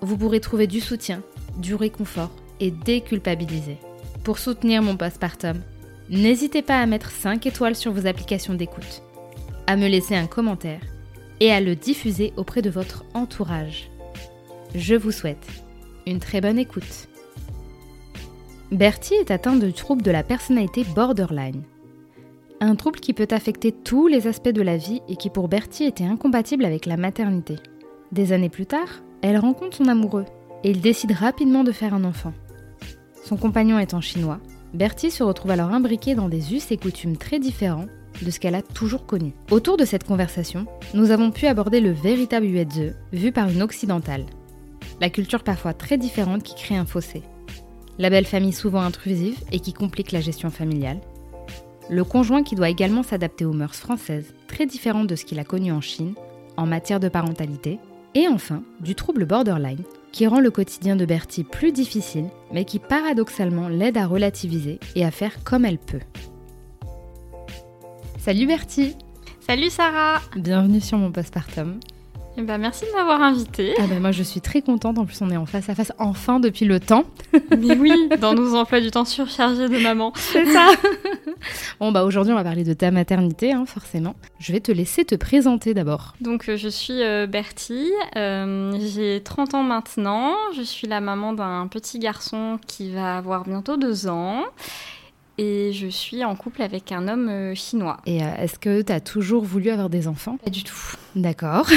vous pourrez trouver du soutien, du réconfort et déculpabiliser. Pour soutenir mon postpartum, n'hésitez pas à mettre 5 étoiles sur vos applications d'écoute, à me laisser un commentaire et à le diffuser auprès de votre entourage. Je vous souhaite une très bonne écoute. Bertie est atteint de trouble de la personnalité borderline. Un trouble qui peut affecter tous les aspects de la vie et qui pour Bertie était incompatible avec la maternité. Des années plus tard, elle rencontre son amoureux et il décide rapidement de faire un enfant. Son compagnon étant chinois, Bertie se retrouve alors imbriquée dans des us et coutumes très différents de ce qu'elle a toujours connu. Autour de cette conversation, nous avons pu aborder le véritable Uedze, vu par une occidentale. La culture parfois très différente qui crée un fossé. La belle famille souvent intrusive et qui complique la gestion familiale. Le conjoint qui doit également s'adapter aux mœurs françaises, très différentes de ce qu'il a connu en Chine, en matière de parentalité. Et enfin, du trouble borderline, qui rend le quotidien de Bertie plus difficile, mais qui paradoxalement l'aide à relativiser et à faire comme elle peut. Salut Bertie Salut Sarah Bienvenue sur mon postpartum. Eh ben, merci de m'avoir invitée. Ah ben moi je suis très contente, en plus on est en face à face enfin depuis le temps. Mais oui, dans nos emplois du temps surchargés de maman. C'est ça Bon bah aujourd'hui on va parler de ta maternité hein, forcément. Je vais te laisser te présenter d'abord. Donc euh, je suis euh, Bertie, euh, j'ai 30 ans maintenant, je suis la maman d'un petit garçon qui va avoir bientôt deux ans et je suis en couple avec un homme euh, chinois. Et euh, est-ce que tu as toujours voulu avoir des enfants? Pas du tout. D'accord.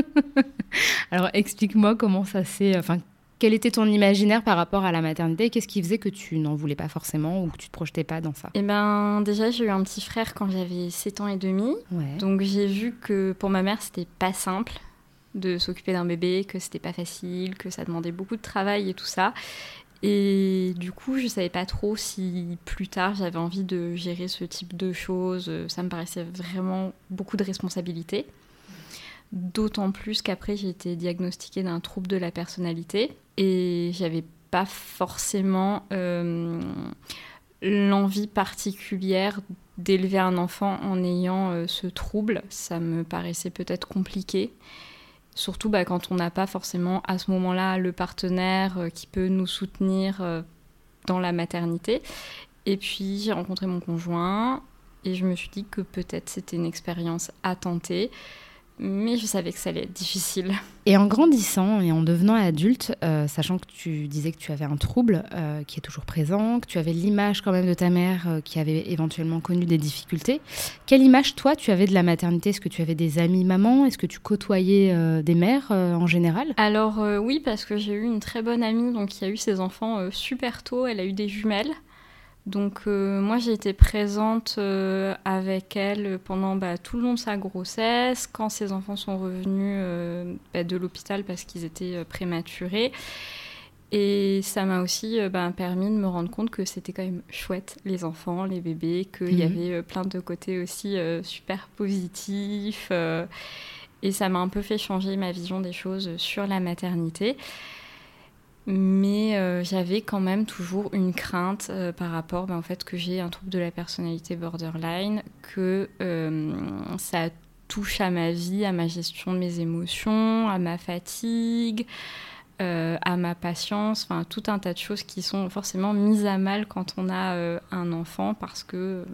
Alors explique-moi comment ça s'est... Enfin, quel était ton imaginaire par rapport à la maternité? Qu'est-ce qui faisait que tu n'en voulais pas forcément ou que tu te projetais pas dans ça? Eh ben déjà j'ai eu un petit frère quand j'avais 7 ans et demi. Ouais. Donc j'ai vu que pour ma mère c'était pas simple de s'occuper d'un bébé, que c'était pas facile, que ça demandait beaucoup de travail et tout ça. Et du coup, je savais pas trop si plus tard j'avais envie de gérer ce type de choses. Ça me paraissait vraiment beaucoup de responsabilités. D'autant plus qu'après j'ai été diagnostiquée d'un trouble de la personnalité et j'avais pas forcément euh, l'envie particulière d'élever un enfant en ayant euh, ce trouble. Ça me paraissait peut-être compliqué. Surtout bah, quand on n'a pas forcément à ce moment-là le partenaire euh, qui peut nous soutenir euh, dans la maternité. Et puis j'ai rencontré mon conjoint et je me suis dit que peut-être c'était une expérience à tenter. Mais je savais que ça allait être difficile. Et en grandissant et en devenant adulte, euh, sachant que tu disais que tu avais un trouble euh, qui est toujours présent, que tu avais l'image quand même de ta mère euh, qui avait éventuellement connu des difficultés, quelle image toi tu avais de la maternité? Est-ce que tu avais des amis mamans? Est-ce que tu côtoyais des mères en général? Alors oui, parce que j'ai eu une très bonne amie donc, qui a eu ses enfants super tôt. Elle a eu des jumelles. Donc euh, moi j'ai été présente euh, avec elle pendant bah, tout le long de sa grossesse, quand ses enfants sont revenus euh, bah, de l'hôpital parce qu'ils étaient prématurés. Et ça m'a aussi bah, permis de me rendre compte que c'était quand même chouette, les enfants, les bébés, qu'il y Mhm. avait plein de côtés aussi super positifs. et ça m'a un peu fait changer ma vision des choses sur la maternité. Mais euh, j'avais quand même toujours une crainte euh, par rapport ben, au fait que j'ai un trouble de la personnalité borderline, que euh, ça touche à ma vie, à ma gestion de mes émotions, à ma fatigue, à ma patience, enfin tout un tas de choses qui sont forcément mises à mal quand on a un enfant parce que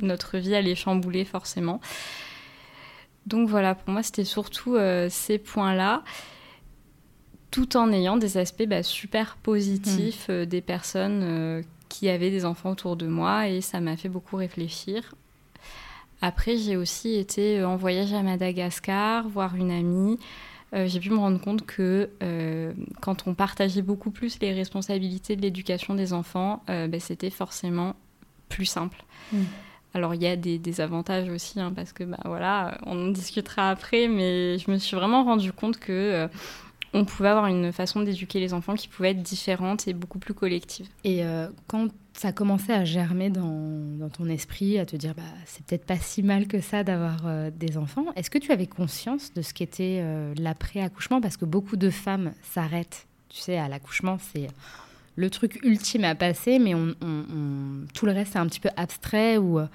notre vie elle est chamboulée forcément. Donc voilà, pour moi c'était surtout ces points-là tout en ayant des aspects bah, super positifs mm. des personnes qui avaient des enfants autour de moi et ça m'a fait beaucoup réfléchir. Après, j'ai aussi été en voyage à Madagascar, voir une amie. Euh, j'ai pu me rendre compte que euh, quand on partageait beaucoup plus les responsabilités de l'éducation des enfants, euh, ben, c'était forcément plus simple. Mm. Alors il y a des, avantages aussi, hein, parce que bah, voilà, on en discutera après, mais je me suis vraiment rendu compte que on pouvait avoir une façon d'éduquer les enfants qui pouvait être différente et beaucoup plus collective. Et quand ça commençait à germer dans, ton esprit, à te dire bah, c'est peut-être pas si mal que ça d'avoir euh, des enfants. Est-ce que tu avais conscience de ce qu'était euh, l'après-accouchement? Parce que beaucoup de femmes s'arrêtent, tu sais, à l'accouchement, c'est le truc ultime à passer, mais on, tout le reste est un petit peu abstrait ou euh,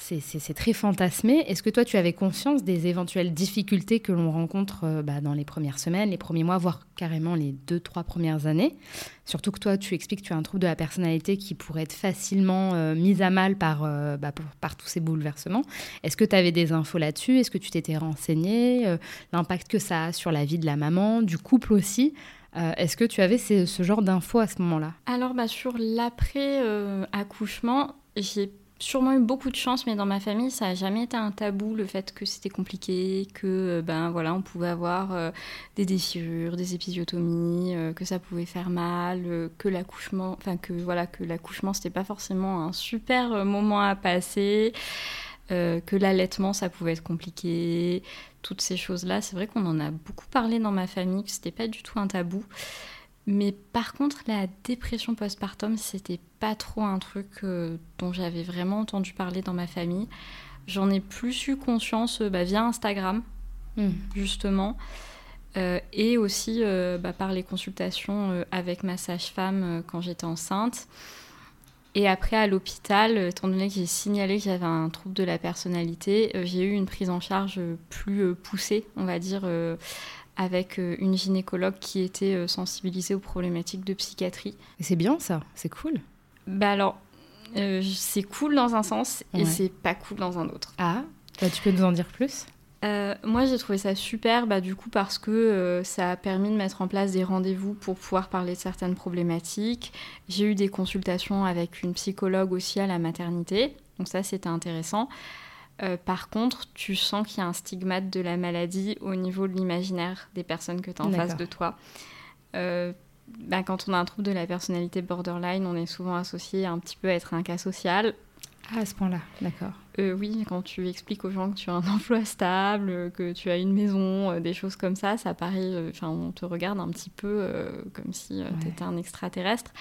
c'est très fantasmé. Est-ce que toi, tu avais conscience des éventuelles difficultés que l'on rencontre euh, bah, dans les premières semaines, les premiers mois, voire carrément les deux, trois premières années? Surtout que toi, tu expliques que tu as un trouble de la personnalité qui pourrait être facilement euh, mis à mal par, euh, bah, par tous ces bouleversements. Est-ce que tu avais des infos là-dessus? Est-ce que tu t'étais renseigné L'impact que ça a sur la vie de la maman, du couple aussi? Est-ce que tu avais ce genre d'infos à ce moment-là? Alors, bah, sur l'après-accouchement, j'ai sûrement eu beaucoup de chance, mais dans ma famille, ça n'a jamais été un tabou, le fait que c'était compliqué, que euh, ben voilà, on pouvait avoir euh, des déchirures, des épisiotomies, euh, que ça pouvait faire mal, que l'accouchement, enfin que voilà, que l'accouchement c'était pas forcément un super moment à passer, que l'allaitement ça pouvait être compliqué, toutes ces choses-là. C'est vrai qu'on en a beaucoup parlé dans ma famille, que c'était pas du tout un tabou. Mais par contre, la dépression postpartum, c'était pas trop un truc euh, dont j'avais vraiment entendu parler dans ma famille. J'en ai plus eu conscience euh, bah, via Instagram, hmm. justement, euh, et aussi bah, par les consultations avec ma sage-femme quand j'étais enceinte. Et après, à l'hôpital, étant donné que j'ai signalé que j'avais un trouble de la personnalité, j'ai eu une prise en charge plus poussée, on va dire avec euh, une gynécologue qui était euh, sensibilisée aux problématiques de psychiatrie. C'est bien ça, c'est cool. Bah alors, euh, c'est cool dans un sens et c'est pas cool dans un autre. Ah, bah, tu peux nous en dire plus? Moi, j'ai trouvé ça super, bah, du coup, parce que ça a permis de mettre en place des rendez-vous pour pouvoir parler de certaines problématiques. J'ai eu des consultations avec une psychologue aussi à la maternité, donc ça, c'était intéressant. Euh, par contre, tu sens qu'il y a un stigmate de la maladie au niveau de l'imaginaire des personnes que tu as en face de toi. Euh, ben, quand on a un trouble de la personnalité borderline, on est souvent associé un petit peu à être un cas social. Ah, à ce point-là, d'accord. Euh, oui, quand tu expliques aux gens que tu as un emploi stable, que tu as une maison, des choses comme ça, ça paraît. Enfin, on te regarde un petit peu comme si tu étais un extraterrestre.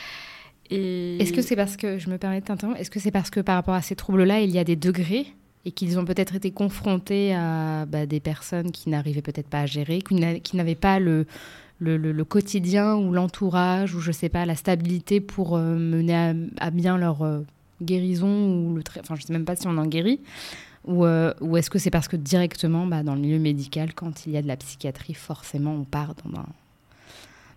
Et... Est-ce que c'est parce que, je me permets de t'interrompre, est-ce que c'est parce que par rapport à ces troubles-là, il y a des degrés et qu'ils ont peut-être été confrontés à bah, des personnes qui n'arrivaient peut-être pas à gérer, qui n'avaient pas le, quotidien ou l'entourage ou je sais pas la stabilité pour euh, mener à, bien leur euh, guérison ou le enfin je sais même pas si on en guérit. Ou, euh, est-ce que c'est parce que directement bah, dans le milieu médical quand il y a de la psychiatrie forcément on part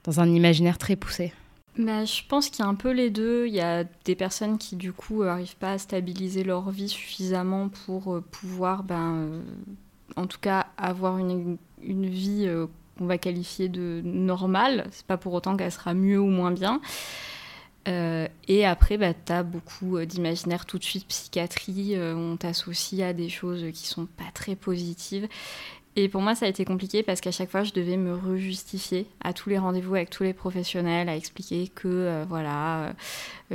dans un imaginaire très poussé? Je pense qu'il y a un peu les deux. Il y a des personnes qui, du coup, n'arrivent pas à stabiliser leur vie suffisamment pour euh, pouvoir, ben, euh, en tout cas, avoir une, vie euh, qu'on va qualifier de normale. C'est pas pour autant qu'elle sera mieux ou moins bien. et après, bah, tu as beaucoup d'imaginaire tout de suite psychiatrie. on t'associe à des choses qui sont pas très positives. Et pour moi, ça a été compliqué parce qu'à chaque fois, je devais me rejustifier à tous les rendez-vous avec tous les professionnels, à expliquer que euh, voilà, euh,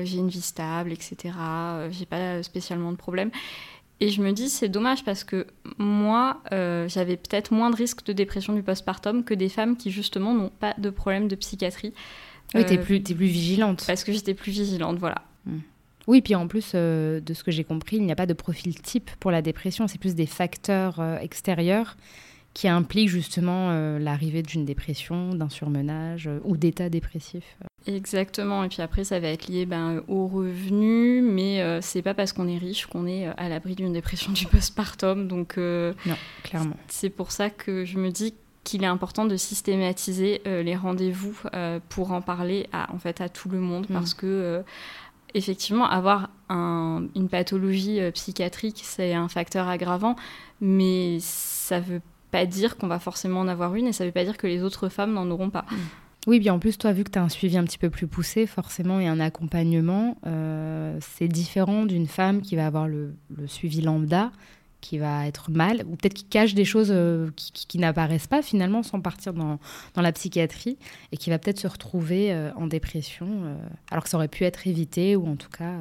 j'ai une vie stable, etc. Euh, j'ai pas spécialement de problème. Et je me dis, c'est dommage parce que moi, j'avais peut-être moins de risques de dépression du postpartum que des femmes qui, justement, n'ont pas de problème de psychiatrie. Oui, t'es plus, es plus vigilante. Parce que j'étais plus vigilante, voilà. Hmm. Oui, puis en plus, de ce que j'ai compris, il n'y a pas de profil type pour la dépression, c'est plus des facteurs extérieurs qui implique justement euh, l'arrivée d'une dépression, d'un surmenage euh, ou d'état dépressif. Exactement, et puis après ça va être lié ben, aux revenus, mais euh, c'est pas parce qu'on est riche qu'on est à l'abri d'une dépression du postpartum, donc non, clairement. C'est pour ça que je me dis qu'il est important de systématiser les rendez-vous pour en parler à, en fait, à tout le monde, mm. parce que effectivement, avoir une pathologie psychiatrique, c'est un facteur aggravant, mais ça veut pas dire qu'on va forcément en avoir une et ça veut pas dire que les autres femmes n'en auront pas. Mm. Oui, bien en plus, toi, vu que tu as un suivi un petit peu plus poussé, forcément, et un accompagnement, euh, c'est différent d'une femme qui va avoir le, suivi lambda, qui va être mal, ou peut-être qui cache des choses euh, qui, n'apparaissent pas finalement sans partir dans, la psychiatrie, et qui va peut-être se retrouver euh, en dépression, alors que ça aurait pu être évité, ou en tout cas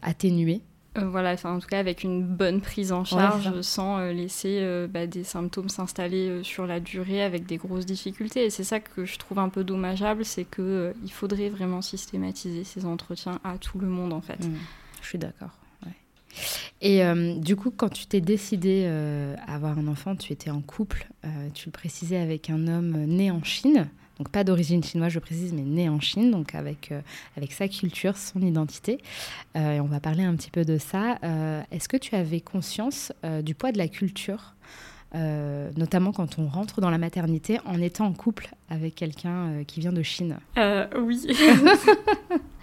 atténué. Euh, voilà, en tout cas avec une bonne prise en charge sans euh, laisser euh, bah, des symptômes s'installer sur la durée avec des grosses difficultés. Et c'est ça que je trouve un peu dommageable, c'est qu'il il faudrait vraiment systématiser ces entretiens à tout le monde en fait. Mmh. je suis d'accord. Et du coup, quand tu t'es décidé à avoir un enfant, tu étais en couple, tu le précisais avec un homme né en Chine donc pas d'origine chinoise, je précise, mais né en Chine, donc avec, euh, avec sa culture, son identité. Euh, et on va parler un petit peu de ça. Euh, est-ce que tu avais conscience du poids de la culture, notamment quand on rentre dans la maternité en étant en couple avec quelqu'un qui vient de Chine? Oui.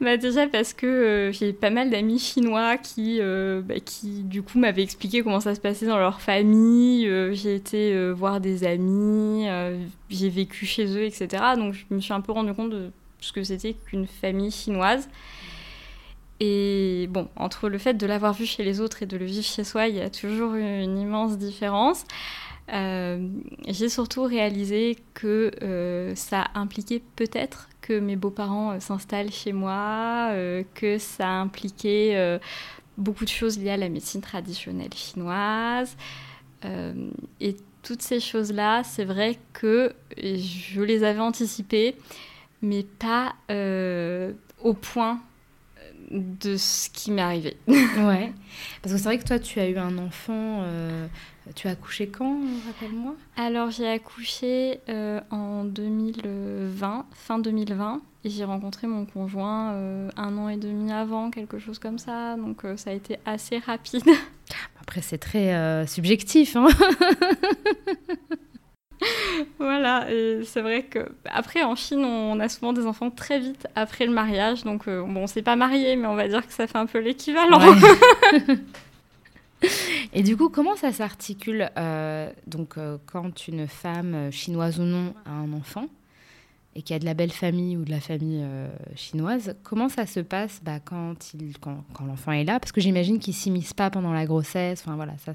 bah déjà parce que euh, j'ai pas mal d'amis chinois qui, euh, bah, qui du coup m'avaient expliqué comment ça se passait dans leur famille. Euh, j'ai été voir des amis, j'ai vécu chez eux, etc. Donc je me suis un peu rendu compte de ce que c'était qu'une famille chinoise. Et bon, entre le fait de l'avoir vu chez les autres et de le vivre chez soi, il y a toujours une immense différence. J'ai surtout réalisé que ça impliquait peut-être que mes beaux-parents euh, s'installent chez moi, euh, que ça impliquait euh, beaucoup de choses liées à la médecine traditionnelle chinoise. et toutes ces choses-là, c'est vrai que je les avais anticipées, mais pas au point de ce qui m'est arrivé. ouais. Parce que c'est vrai que toi, tu as eu un enfant. Tu as accouché quand, rappelle-moi? Alors, j'ai accouché en 2020, fin 2020. Et j'ai rencontré mon conjoint euh, un an et demi avant, quelque chose comme ça. Donc euh, ça a été assez rapide. Après, c'est très euh, subjectif. Hein voilà, c'est vrai que après en Chine, on a souvent des enfants très vite après le mariage. Donc bon, on s'est pas marié, mais on va dire que ça fait un peu l'équivalent. et du coup, comment ça s'articule donc quand une femme chinoise ou non a un enfant et qu'il y a de la belle famille ou de la famille euh, chinoise, comment ça se passe bah, quand, il, quand, quand l'enfant est là? Parce que j'imagine qu'il ne s'immisce pas pendant la grossesse. Enfin, voilà, ça...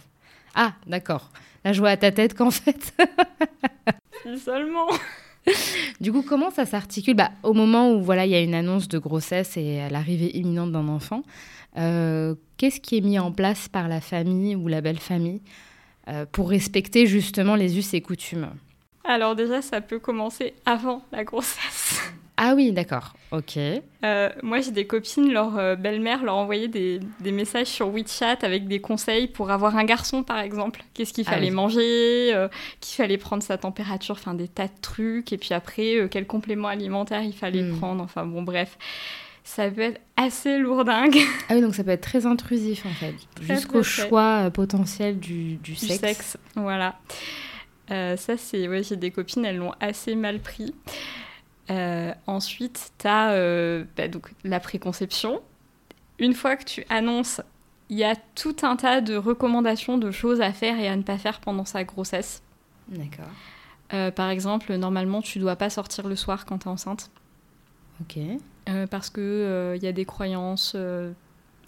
Ah, d'accord. Là, je vois à ta tête qu'en fait... seulement Du coup, comment ça s'articule? Bah, Au moment où voilà, il y a une annonce de grossesse et l'arrivée imminente d'un enfant, euh, qu'est-ce qui est mis en place par la famille ou la belle famille euh, pour respecter justement les us et coutumes? Alors déjà, ça peut commencer avant la grossesse. Ah oui, d'accord, ok. Euh, moi, j'ai des copines, leur euh, belle-mère leur envoyait des, messages sur WeChat avec des conseils pour avoir un garçon, par exemple. Qu'est-ce qu'il ah fallait manger, euh, qu'il fallait prendre sa température, enfin des tas de trucs. Et puis après, quel complément alimentaire il fallait hmm. prendre. Enfin bon, bref. Ça peut être assez lourdingue. Ah oui, donc ça peut être très intrusif en fait. Jusqu'au choix potentiel du, du, du sexe. Voilà. Euh, ça, c'est. Ouais, j'ai des copines, elles l'ont assez mal pris. Euh, ensuite, tu as euh, bah, donc, la préconception. Une fois que tu annonces, il y a tout un tas de recommandations de choses à faire et à ne pas faire pendant sa grossesse. D'accord. par exemple, normalement, tu dois pas sortir le soir quand tu es enceinte. Ok. Parce qu'il il y a des croyances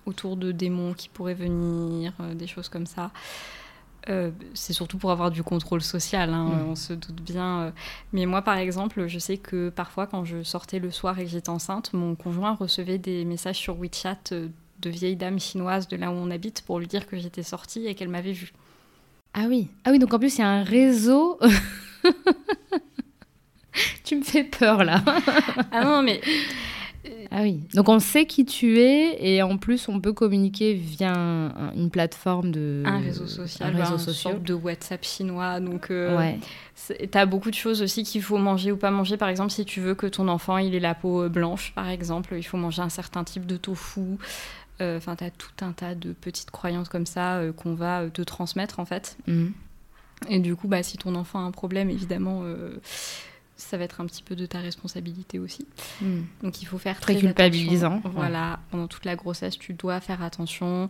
autour de démons qui pourraient venir, des choses comme ça. Euh, c'est surtout pour avoir du contrôle social, hein, mm. on se doute bien. Euh. Mais moi, par exemple, je sais que parfois, quand je sortais le soir et que j'étais enceinte, mon conjoint recevait des messages sur WeChat euh, de vieilles dames chinoises de là où on habite pour lui dire que j'étais sortie et qu'elle m'avait vue. Ah oui, ah oui, donc en plus, il y a un réseau. tu me fais peur là. ah non, mais ah oui, donc on sait qui tu es et en plus on peut communiquer via une plateforme de... Un réseau social, un réseau social. sorte de WhatsApp chinois. Donc euh, ouais. tu as beaucoup de choses aussi qu'il faut manger ou pas manger. Par exemple, si tu veux que ton enfant il ait la peau euh, blanche, par exemple, il faut manger un certain type de tofu. Euh, enfin, tu as tout un tas de petites croyances comme ça qu'on va te transmettre en fait. Mhm. Et du coup, bah, si ton enfant a un problème, évidemment ça va être un petit peu de ta responsabilité aussi. Hmm. Donc il faut faire très, culpabilisant. Voilà, pendant toute la grossesse, tu dois faire attention.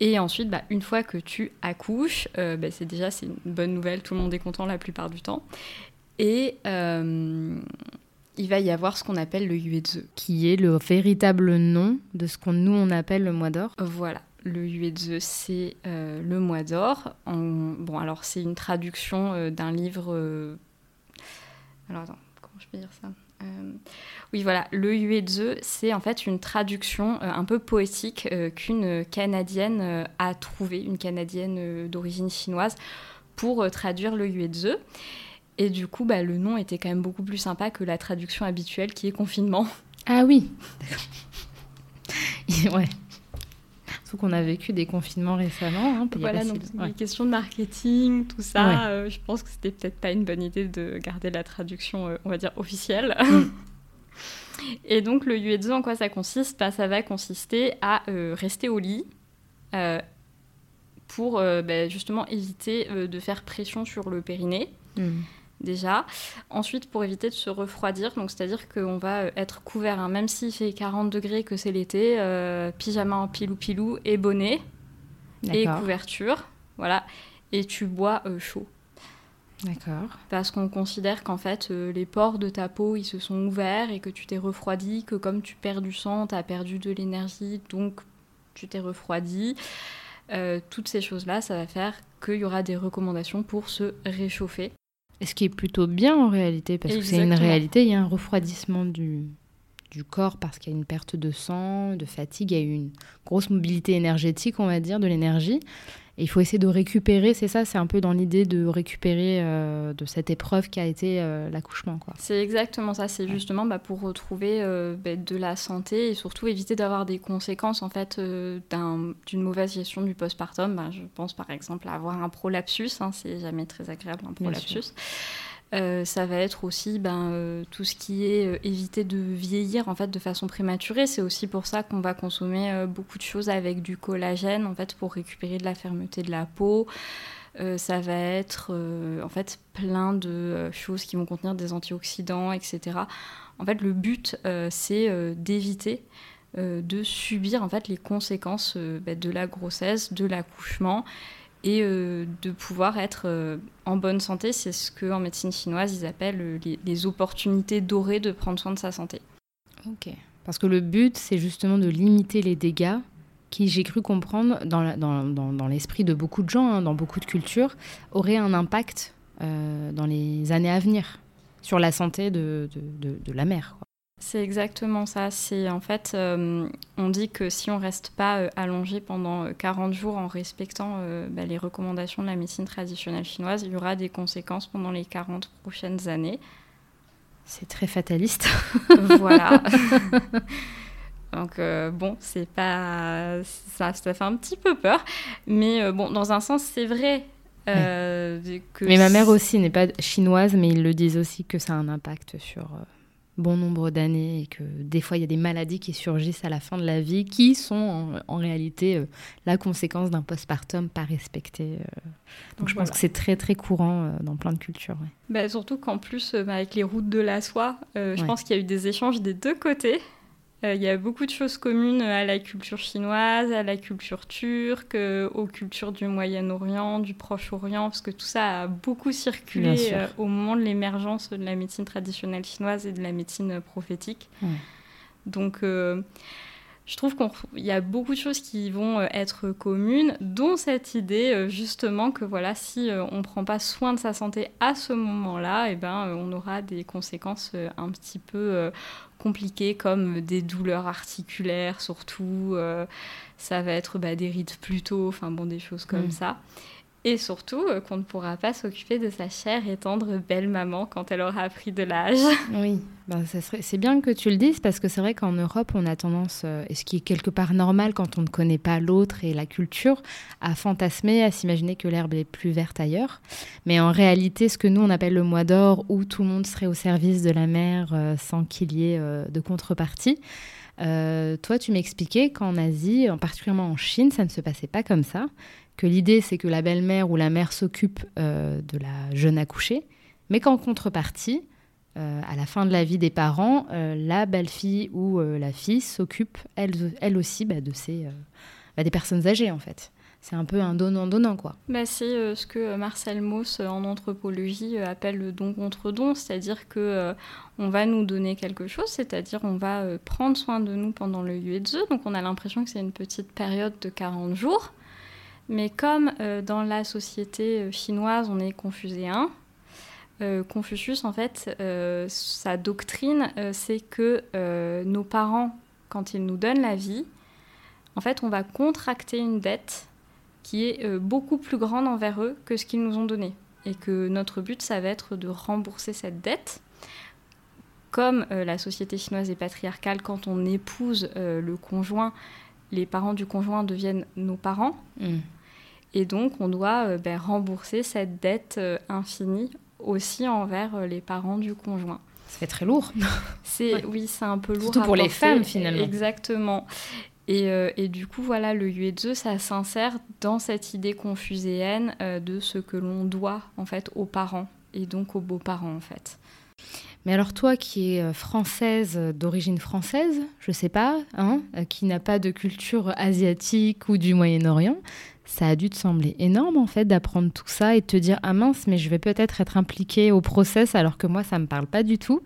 Et ensuite, bah, une fois que tu accouches, euh, bah, c'est déjà c'est une bonne nouvelle, tout le monde est content la plupart du temps. Et il va y avoir ce qu'on appelle le Yuezhe. Qui est le véritable nom de ce qu'on nous on appelle le mois d'or. Voilà. Le Yuezhe, c'est le mois d'or. Bon, alors c'est une traduction d'un livre. Alors attends, comment je peux dire ça euh, oui, voilà, le Yuezhe, c'est en fait une traduction euh, un peu poétique euh, qu'une Canadienne a trouvée, une Canadienne d'origine chinoise, pour traduire le Yuezhe. Et du coup, bah, le nom était quand même beaucoup plus sympa que la traduction habituelle qui est confinement. Ah oui Ouais. Surtout qu'on a vécu des confinements récemment. Hein, voilà, donc les questions de marketing, tout ça, je pense que c'était peut-être pas une bonne idée de garder la traduction, on va dire, officielle. Mm. Et donc le yuezo, en quoi ça consiste? Bah, Ça va consister à euh, rester au lit euh, pour euh, bah, justement éviter de faire pression sur le périnée. Hmm. Déjà. Ensuite, pour éviter de se refroidir, donc c'est-à-dire qu'on va être couvert, hein, même s'il fait 40 degrés, que c'est l'été, pyjama en pilou-pilou et bonnet et couverture, voilà. Et tu bois chaud. D'accord. Parce qu'on considère qu'en fait, euh, les pores de ta peau, ils se sont ouverts et que tu t'es refroidi, que comme tu perds du sang, tu as perdu de l'énergie, donc tu t'es refroidi. Euh, toutes ces choses-là, ça va faire qu'il y aura des recommandations pour se réchauffer. Ce qui est plutôt bien en réalité, parce que c'est une réalité, il y a un refroidissement du, du corps parce qu'il y a une perte de sang, de fatigue, il y a une grosse mobilité énergétique, on va dire, de l'énergie il faut essayer de récupérer, c'est ça, c'est un peu dans l'idée de récupérer euh, de cette épreuve qui a été euh, l'accouchement. C'est exactement ça, c'est justement bah, pour retrouver euh, bah, de la santé et surtout éviter d'avoir des conséquences en fait d'une mauvaise gestion du postpartum. Bah, je pense par exemple à avoir un prolapsus, hein, c'est jamais très agréable un prolapsus. Euh, ça va être aussi ben, euh, tout ce qui est euh, éviter de vieillir en fait de façon prématurée. C'est aussi pour ça qu'on va consommer beaucoup de choses avec du collagène en fait pour récupérer de la fermeté de la peau. ça va être en fait plein de choses qui vont contenir des antioxydants, etc. En fait, le but c'est d'éviter de subir en fait les conséquences ben, de la grossesse, de l'accouchement et euh, de pouvoir être euh, en bonne santé. C'est ce qu'en médecine chinoise, ils appellent euh, les, opportunités dorées de prendre soin de sa santé. Ok. Parce que le but, c'est justement de limiter les dégâts qui, j'ai cru comprendre, dans, l'esprit de beaucoup de gens, hein, dans beaucoup de cultures, auraient un impact dans les années à venir sur la santé de, la mère. C'est exactement ça. C'est en fait, euh, on dit que si on reste pas euh, allongé pendant 40 euh, jours en respectant bah, les recommandations de la médecine traditionnelle chinoise, il y aura des conséquences pendant les 40 prochaines années. C'est très fataliste. voilà. Donc bon, c'est pas ça, ça fait un petit peu peur, mais bon, dans un sens, c'est vrai. Que mais ma mère aussi n'est pas chinoise, mais ils le disent aussi que ça a un impact sur bon nombre d'années et que des fois il y a des maladies qui surgissent à la fin de la vie qui sont en, réalité euh, la conséquence d'un postpartum pas respecté. Euh. Donc je pense que c'est très très courant euh, dans plein de cultures. Bah, surtout qu'en plus bah, avec les routes de la soie, je pense qu'il y a eu des échanges des deux côtés. Euh, il y a beaucoup de choses communes à la culture chinoise, à la culture turque, euh, aux cultures du Moyen-Orient, du Proche-Orient, parce que tout ça a beaucoup circulé euh, au moment de l'émergence de la médecine traditionnelle chinoise et de la médecine prophétique. Donc, je trouve qu'il y a beaucoup de choses qui vont être communes, dont cette idée justement que voilà, si on ne prend pas soin de sa santé à ce moment-là, eh ben, on aura des conséquences un petit peu compliquées comme des douleurs articulaires surtout, euh, ça va être bah, des rides plus tôt, enfin bon, des choses comme mm. ça. Et surtout euh, qu'on ne pourra pas s'occuper de sa chère et tendre belle maman quand elle aura pris de l'âge. Oui, ben, c'est bien que tu le dises parce que c'est vrai qu'en Europe, on a tendance, euh, et ce qui est quelque part normal quand on ne connaît pas l'autre et la culture, à fantasmer, à s'imaginer que l'herbe est plus verte ailleurs. Mais en réalité, ce que nous, on appelle le mois d'or, où tout le monde serait au service de la mère euh, sans qu'il y ait de contrepartie, toi, tu m'expliquais qu'en Asie, en particulièrement en Chine, ça ne se passait pas comme ça, que l'idée c'est que la belle-mère ou la mère s'occupe euh, de la jeune accouchée, mais qu'en contrepartie, euh, à la fin de la vie des parents, euh, la belle-fille ou la fille s'occupe elle, aussi bah, de ces, bah, des personnes âgées en fait. c'est un peu un donnant-donnant, quoi. Bah, c'est ce que Marcel Mauss en anthropologie appelle le don contre don, c'est-à-dire que on va nous donner quelque chose, c'est-à-dire on va prendre soin de nous pendant le Yuezhe, donc on a l'impression que c'est une petite période de 40 jours. Mais comme dans la société chinoise, on est confuséen, euh, Confucius, en fait, euh, sa doctrine, euh, c'est que nos parents, quand ils nous donnent la vie, en fait, on va contracter une dette qui est beaucoup plus grande envers eux que ce qu'ils nous ont donné. Et que notre but, ça va être de rembourser cette dette. Comme la société chinoise est patriarcale, quand on épouse le conjoint, les parents du conjoint deviennent nos parents. Mm. Et donc, on doit ben, rembourser cette dette infinie aussi envers euh, les parents du conjoint. Ça fait très lourd. C'est oui, c'est un peu lourd. Surtout pour les femmes finalement. Exactement. Et, euh, et, du coup, voilà, le Yuezhe, ça s'insère dans cette idée confuséenne euh, de ce que l'on doit en fait aux parents et donc aux beaux-parents en fait. Mais alors toi qui es française, d'origine française, je sais pas, hein, qui n'a pas de culture asiatique ou du Moyen-Orient, ça a dû te sembler énorme en fait d'apprendre tout ça et de te dire ah mince mais je vais peut-être être impliquée au process alors que moi ça me parle pas du tout.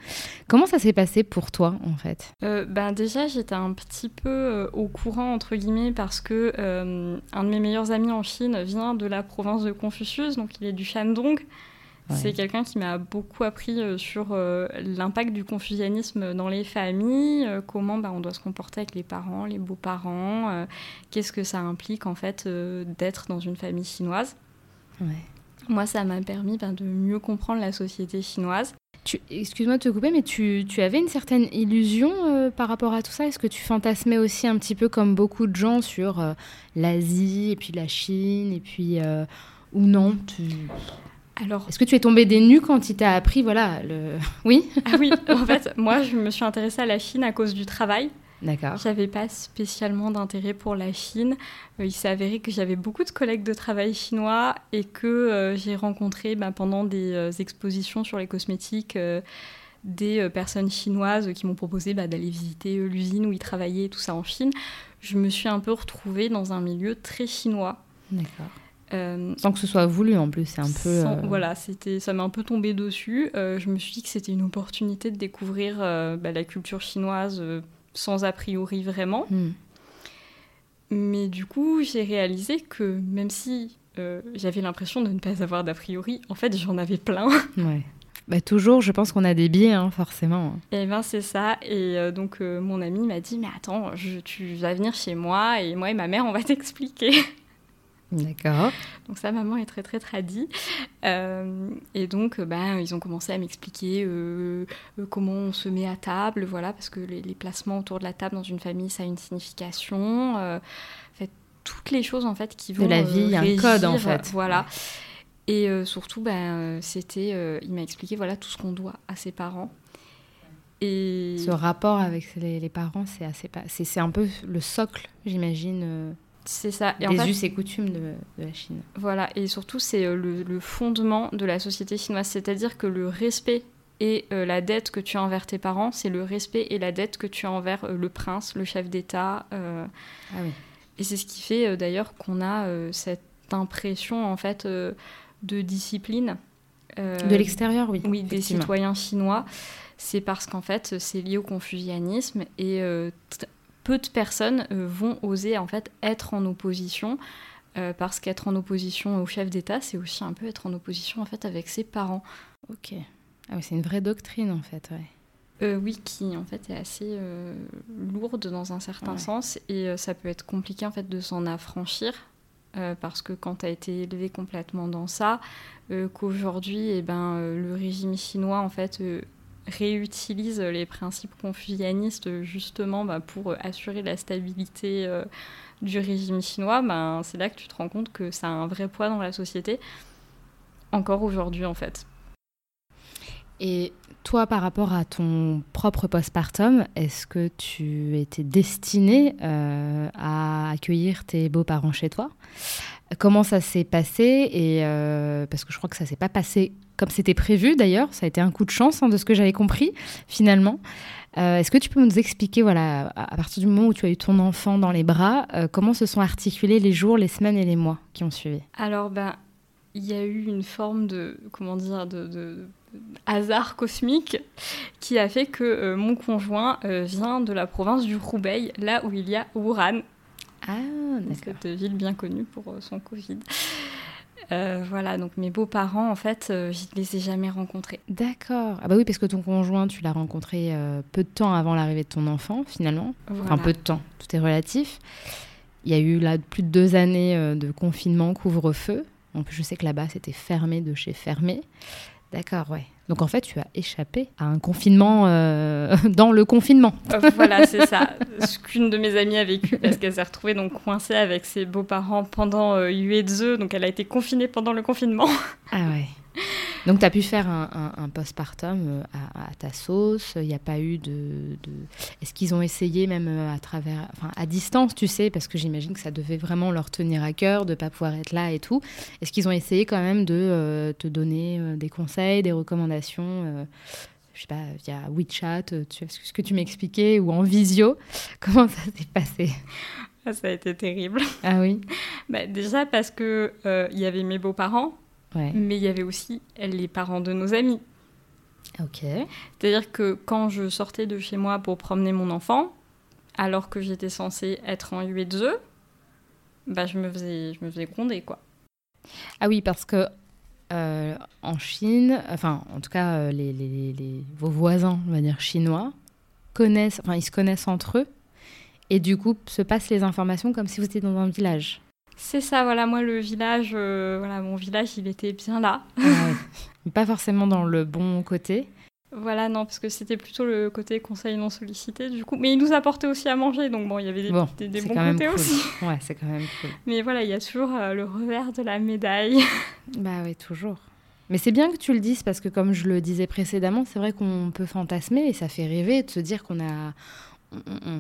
Comment ça s'est passé pour toi en fait? Ben déjà j'étais un petit peu euh, au courant entre guillemets parce que euh, un de mes meilleurs amis en Chine vient de la province de Confucius donc il est du Shandong. C'est quelqu'un qui m'a beaucoup appris euh, sur euh, l'impact du confucianisme dans les familles, euh, comment bah, on doit se comporter avec les parents, les beaux-parents, qu'est-ce que ça implique en fait d'être dans une famille chinoise. Moi, ça m'a permis bah, de mieux comprendre la société chinoise. Excuse-moi de te couper, mais tu, tu avais une certaine illusion par rapport à tout ça? Est-ce que tu fantasmais aussi un petit peu comme beaucoup de gens sur l'Asie et puis la Chine et puis ou non? Tu... Alors, est-ce que tu es tombée des nues quand il t'a appris, voilà, le... Oui Ah oui, en fait, moi, je me suis intéressée à la Chine à cause du travail. D'accord. J'avais pas spécialement d'intérêt pour la Chine. Euh, il s'est avéré que j'avais beaucoup de collègues de travail chinois et que euh, j'ai rencontré bah, pendant des euh, expositions sur les cosmétiques des personnes chinoises qui m'ont proposé bah, d'aller visiter l'usine où ils travaillaient, tout ça en Chine. Je me suis un peu retrouvée dans un milieu très chinois. D'accord. Euh, Sans que ce soit voulu en plus, c'est un peu. Euh, voilà, c'était, ça m'a un peu tombé dessus. Euh, je me suis dit que c'était une opportunité de découvrir bah, la culture chinoise sans a priori vraiment. Hmm. Mais du coup, j'ai réalisé que même si j'avais l'impression de ne pas avoir d'a priori, en fait, j'en avais plein. Ouais. Bah, toujours, je pense qu'on a des biais, hein, forcément. Et eh ben c'est ça. Et donc mon ami m'a dit, mais attends, tu vas venir chez moi et moi et ma mère, on va t'expliquer. D'accord. Donc sa maman est très très tradie. Euh, et donc ben, ils ont commencé à m'expliquer euh, euh, comment on se met à table, voilà, parce que les, placements autour de la table dans une famille, ça a une signification. fait, toutes les choses en fait qui vont... De la vie, un code en fait. Voilà. Et surtout, ben, c'était, il m'a expliqué voilà tout ce qu'on doit à ses parents. Et... Ce rapport avec les, les parents, c'est assez, c'est un peu le socle, j'imagine c'est ça. Et les us et coutumes de, la Chine. Voilà, et surtout c'est euh, le, fondement de la société chinoise, c'est-à-dire que le respect et euh, la dette que tu as envers tes parents, c'est le respect et la dette que tu as envers euh, le prince, le chef d'État. Ah oui. Et c'est ce qui fait d'ailleurs qu'on a cette impression en fait de discipline. de l'extérieur, oui. Oui, des citoyens chinois. C'est parce qu'en fait c'est lié au confucianisme et peu de personnes euh, vont oser en fait être en opposition euh, parce qu'être en opposition au chef d'État, c'est aussi un peu être en opposition en fait avec ses parents. Ok. Ah oui, c'est une vraie doctrine en fait, ouais. Euh, oui, qui en fait est assez lourde dans un certain sens et ça peut être compliqué en fait de s'en affranchir parce que quand tu as été élevé complètement dans ça, qu'aujourd'hui, eh ben, le régime chinois en fait réutilise les principes confucianistes justement bah, pour assurer la stabilité euh, du régime chinois, ben, c'est là que tu te rends compte que ça a un vrai poids dans la société, encore aujourd'hui en fait. Et toi, par rapport à ton propre postpartum, est-ce que tu étais destinée euh, à accueillir tes beaux-parents chez toi? Comment ça s'est passé Et euh, parce que je crois que ça s'est pas passé comme c'était prévu d'ailleurs. Ça a été un coup de chance hein, de ce que j'avais compris finalement. Est-ce que tu peux nous expliquer, voilà, à partir du moment où tu as eu ton enfant dans les bras, comment se sont articulés les jours, les semaines et les mois qui ont suivi? Alors, ben, il y a eu une forme de, comment dire, de, hasard cosmique qui a fait que mon conjoint vient de la province du Roubaix, là où il y a Wuhan. Ah, d'accord. Cette ville bien connue pour son Covid. Euh, voilà, donc mes beaux-parents, en fait, euh, je ne les ai jamais rencontrés. D'accord. Ah bah oui, parce que ton conjoint, tu l'as rencontré euh, peu de temps avant l'arrivée de ton enfant, finalement. Enfin, peu de temps, tout est relatif. Il y a eu là plus de deux années de confinement, couvre-feu. En plus, je sais que là-bas, c'était fermé de chez fermé. D'accord, ouais. Donc en fait, tu as échappé à un confinement euh, dans le confinement. Euh, voilà, c'est ça. Ce qu'une de mes amies a vécu parce qu'elle s'est retrouvée donc coincée avec ses beaux-parents pendant euh, UE2, donc elle a été confinée pendant le confinement. Ah ouais. Donc, tu as pu faire un, postpartum euh, à, ta sauce. Il n'y a pas eu de. Est-ce qu'ils ont essayé, même euh, à travers. Enfin, à distance, tu sais, parce que j'imagine que ça devait vraiment leur tenir à cœur de ne pas pouvoir être là et tout. Est-ce qu'ils ont essayé quand même de euh, te donner des conseils, des recommandations je sais pas, via WeChat, tu, ce que tu m'expliquais, ou en visio? Comment ça s'est passé? Ah, Ça a été terrible. Ah oui bah, Déjà parce qu'il il y avait mes beaux-parents mais il y avait aussi les parents de nos amis. Ok. C'est-à-dire que quand je sortais de chez moi pour promener mon enfant, alors que j'étais censée être en UE2, bah je me faisais, je me faisais gronder, quoi. Ah oui, parce que euh, en Chine, enfin, en tout cas, euh, les, les, les, vos voisins, on va dire chinois, connaissent, enfin, ils se connaissent entre eux, et du coup, se passent les informations comme si vous étiez dans un village. C'est ça, voilà, moi le village, euh, voilà, mon village, il était bien là. Ah Pas forcément dans le bon côté. Voilà, non, parce que c'était plutôt le côté conseil non sollicité, du coup. Mais il nous apportait aussi à manger, donc bon, il y avait des, bons côtés aussi. Ouais, c'est quand même cool. Mais voilà, il y a toujours euh, le revers de la médaille. bah oui, toujours. Mais c'est bien que tu le dises, parce que comme je le disais précédemment, c'est vrai qu'on peut fantasmer et ça fait rêver de se dire qu'on a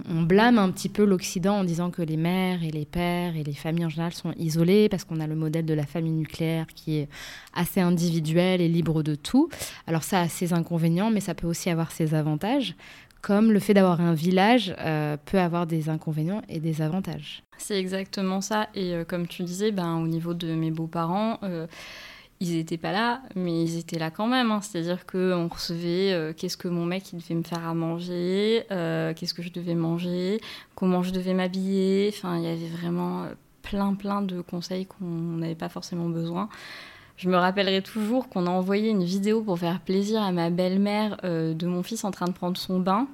on, blâme un petit peu l'Occident en disant que les mères et les pères et les familles en général sont isolées parce qu'on a le modèle de la famille nucléaire qui est assez individuel et libre de tout. Alors ça a ses inconvénients, mais ça peut aussi avoir ses avantages, comme le fait d'avoir un village euh, peut avoir des inconvénients et des avantages. C'est exactement ça. Et euh, comme tu disais, ben, au niveau de mes beaux-parents, euh, ils n'étaient pas là, mais ils étaient là quand même. Hein. C'est-à-dire qu'on recevait euh, qu'est-ce que mon mec il devait me faire à manger, euh, qu'est-ce que je devais manger, comment je devais m'habiller. Enfin, il y avait vraiment euh, plein, plein de conseils qu'on n'avait pas forcément besoin. Je me rappellerai toujours qu'on a envoyé une vidéo pour faire plaisir à ma belle-mère de mon fils en train de prendre son bain.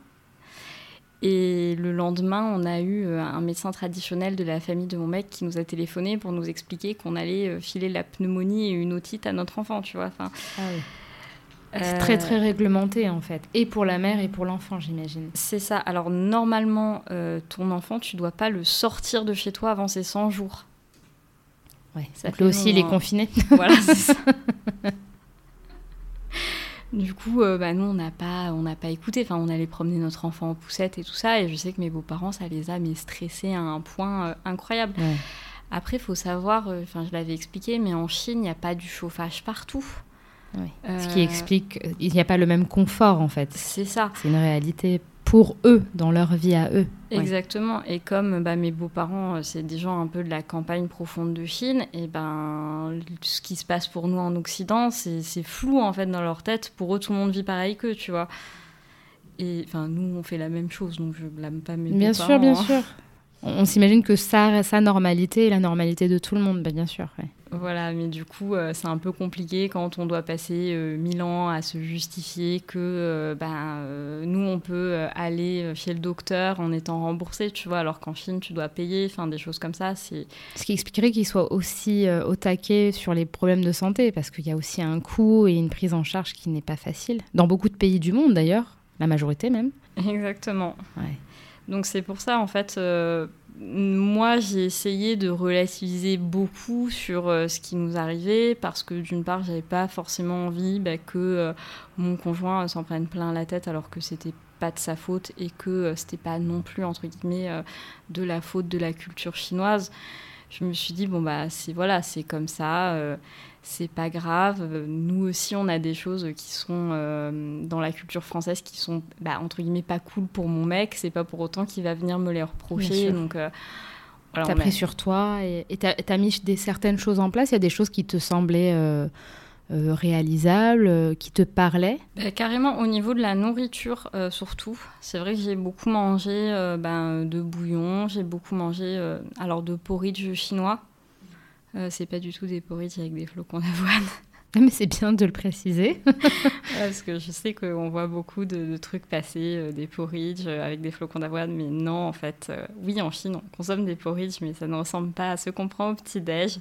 Et le lendemain, on a eu euh, un médecin traditionnel de la famille de mon mec qui nous a téléphoné pour nous expliquer qu'on allait euh, filer la pneumonie et une otite à notre enfant, tu vois. Enfin, ah C'est très très réglementé en fait, et pour la mère et pour l'enfant, j'imagine. C'est ça. Alors normalement, euh, ton enfant, tu dois pas le sortir de chez toi avant ses 100 jours. Ouais. Ça Donc lui aussi, il est confiné. Voilà, c'est ça. Du coup, euh, bah, nous, on n'a pas, on pas écouté. Enfin, on allait promener notre enfant en poussette et tout ça. Et je sais que mes beaux-parents, ça les a mais stressés à un point euh, incroyable. Après, il faut savoir, euh, enfin, je l'avais expliqué, mais en Chine, il n'y a pas du chauffage partout. Ce qui explique, il n'y a pas le même confort en fait. C'est ça. C'est une réalité pour eux, dans leur vie à eux. Exactement. Et comme bah, mes beaux-parents, euh, c'est des gens un peu de la campagne profonde de Chine, et ben ce qui se passe pour nous en Occident, c'est flou en fait dans leur tête. Pour eux, tout le monde vit pareil qu'eux, tu vois. Et enfin, nous, on fait la même chose, donc je blâme pas mes Bien sûr, bien hein. sûr. On, s'imagine que ça, sa normalité est la normalité de tout le monde, ben, bien sûr. Voilà, mais du coup, euh, c'est un peu compliqué quand on doit passer euh, mille ans à se justifier que euh, ben, nous, on peut aller chez le docteur en étant remboursé, tu vois, alors qu'en Chine, tu dois payer, enfin, des choses comme ça. C'est... Ce qui expliquerait qu'il soit aussi au taquet sur les problèmes de santé, parce qu'il y a aussi un coût et une prise en charge qui n'est pas facile. Dans beaucoup de pays du monde, d'ailleurs, la majorité même. Exactement. Donc c'est pour ça, en fait, moi, j'ai essayé de relativiser beaucoup sur euh, ce qui nous arrivait parce que d'une part, j'avais pas forcément envie bah, que euh, mon conjoint euh, s'en prenne plein la tête alors que c'était pas de sa faute et que c'était pas non plus entre guillemets de la faute de la culture chinoise. Je me suis dit, bon, bah, c'est voilà, c'est comme ça, c'est pas grave. Nous aussi, on a des choses qui sont dans la culture française qui sont, bah, entre guillemets, pas cool pour mon mec. C'est pas pour autant qu'il va venir me les reprocher. Donc. Voilà, t'as pris sur toi et t'as as mis des, certaines choses en place. Il y a des choses qui te semblaient euh, réalisables, euh, qui te parlaient? Bah, Carrément au niveau de la nourriture euh, surtout. C'est vrai que j'ai beaucoup mangé ben, de bouillon, j'ai beaucoup mangé alors de porridge chinois. c'est pas du tout des porridge avec des flocons d'avoine. Mais c'est bien de le préciser. Parce que je sais qu'on voit beaucoup de, trucs passer, des porridge avec des flocons d'avoine, mais non, en fait, oui, en Chine, on consomme des porridge, mais ça ne ressemble pas à ce qu'on prend au petit-déj.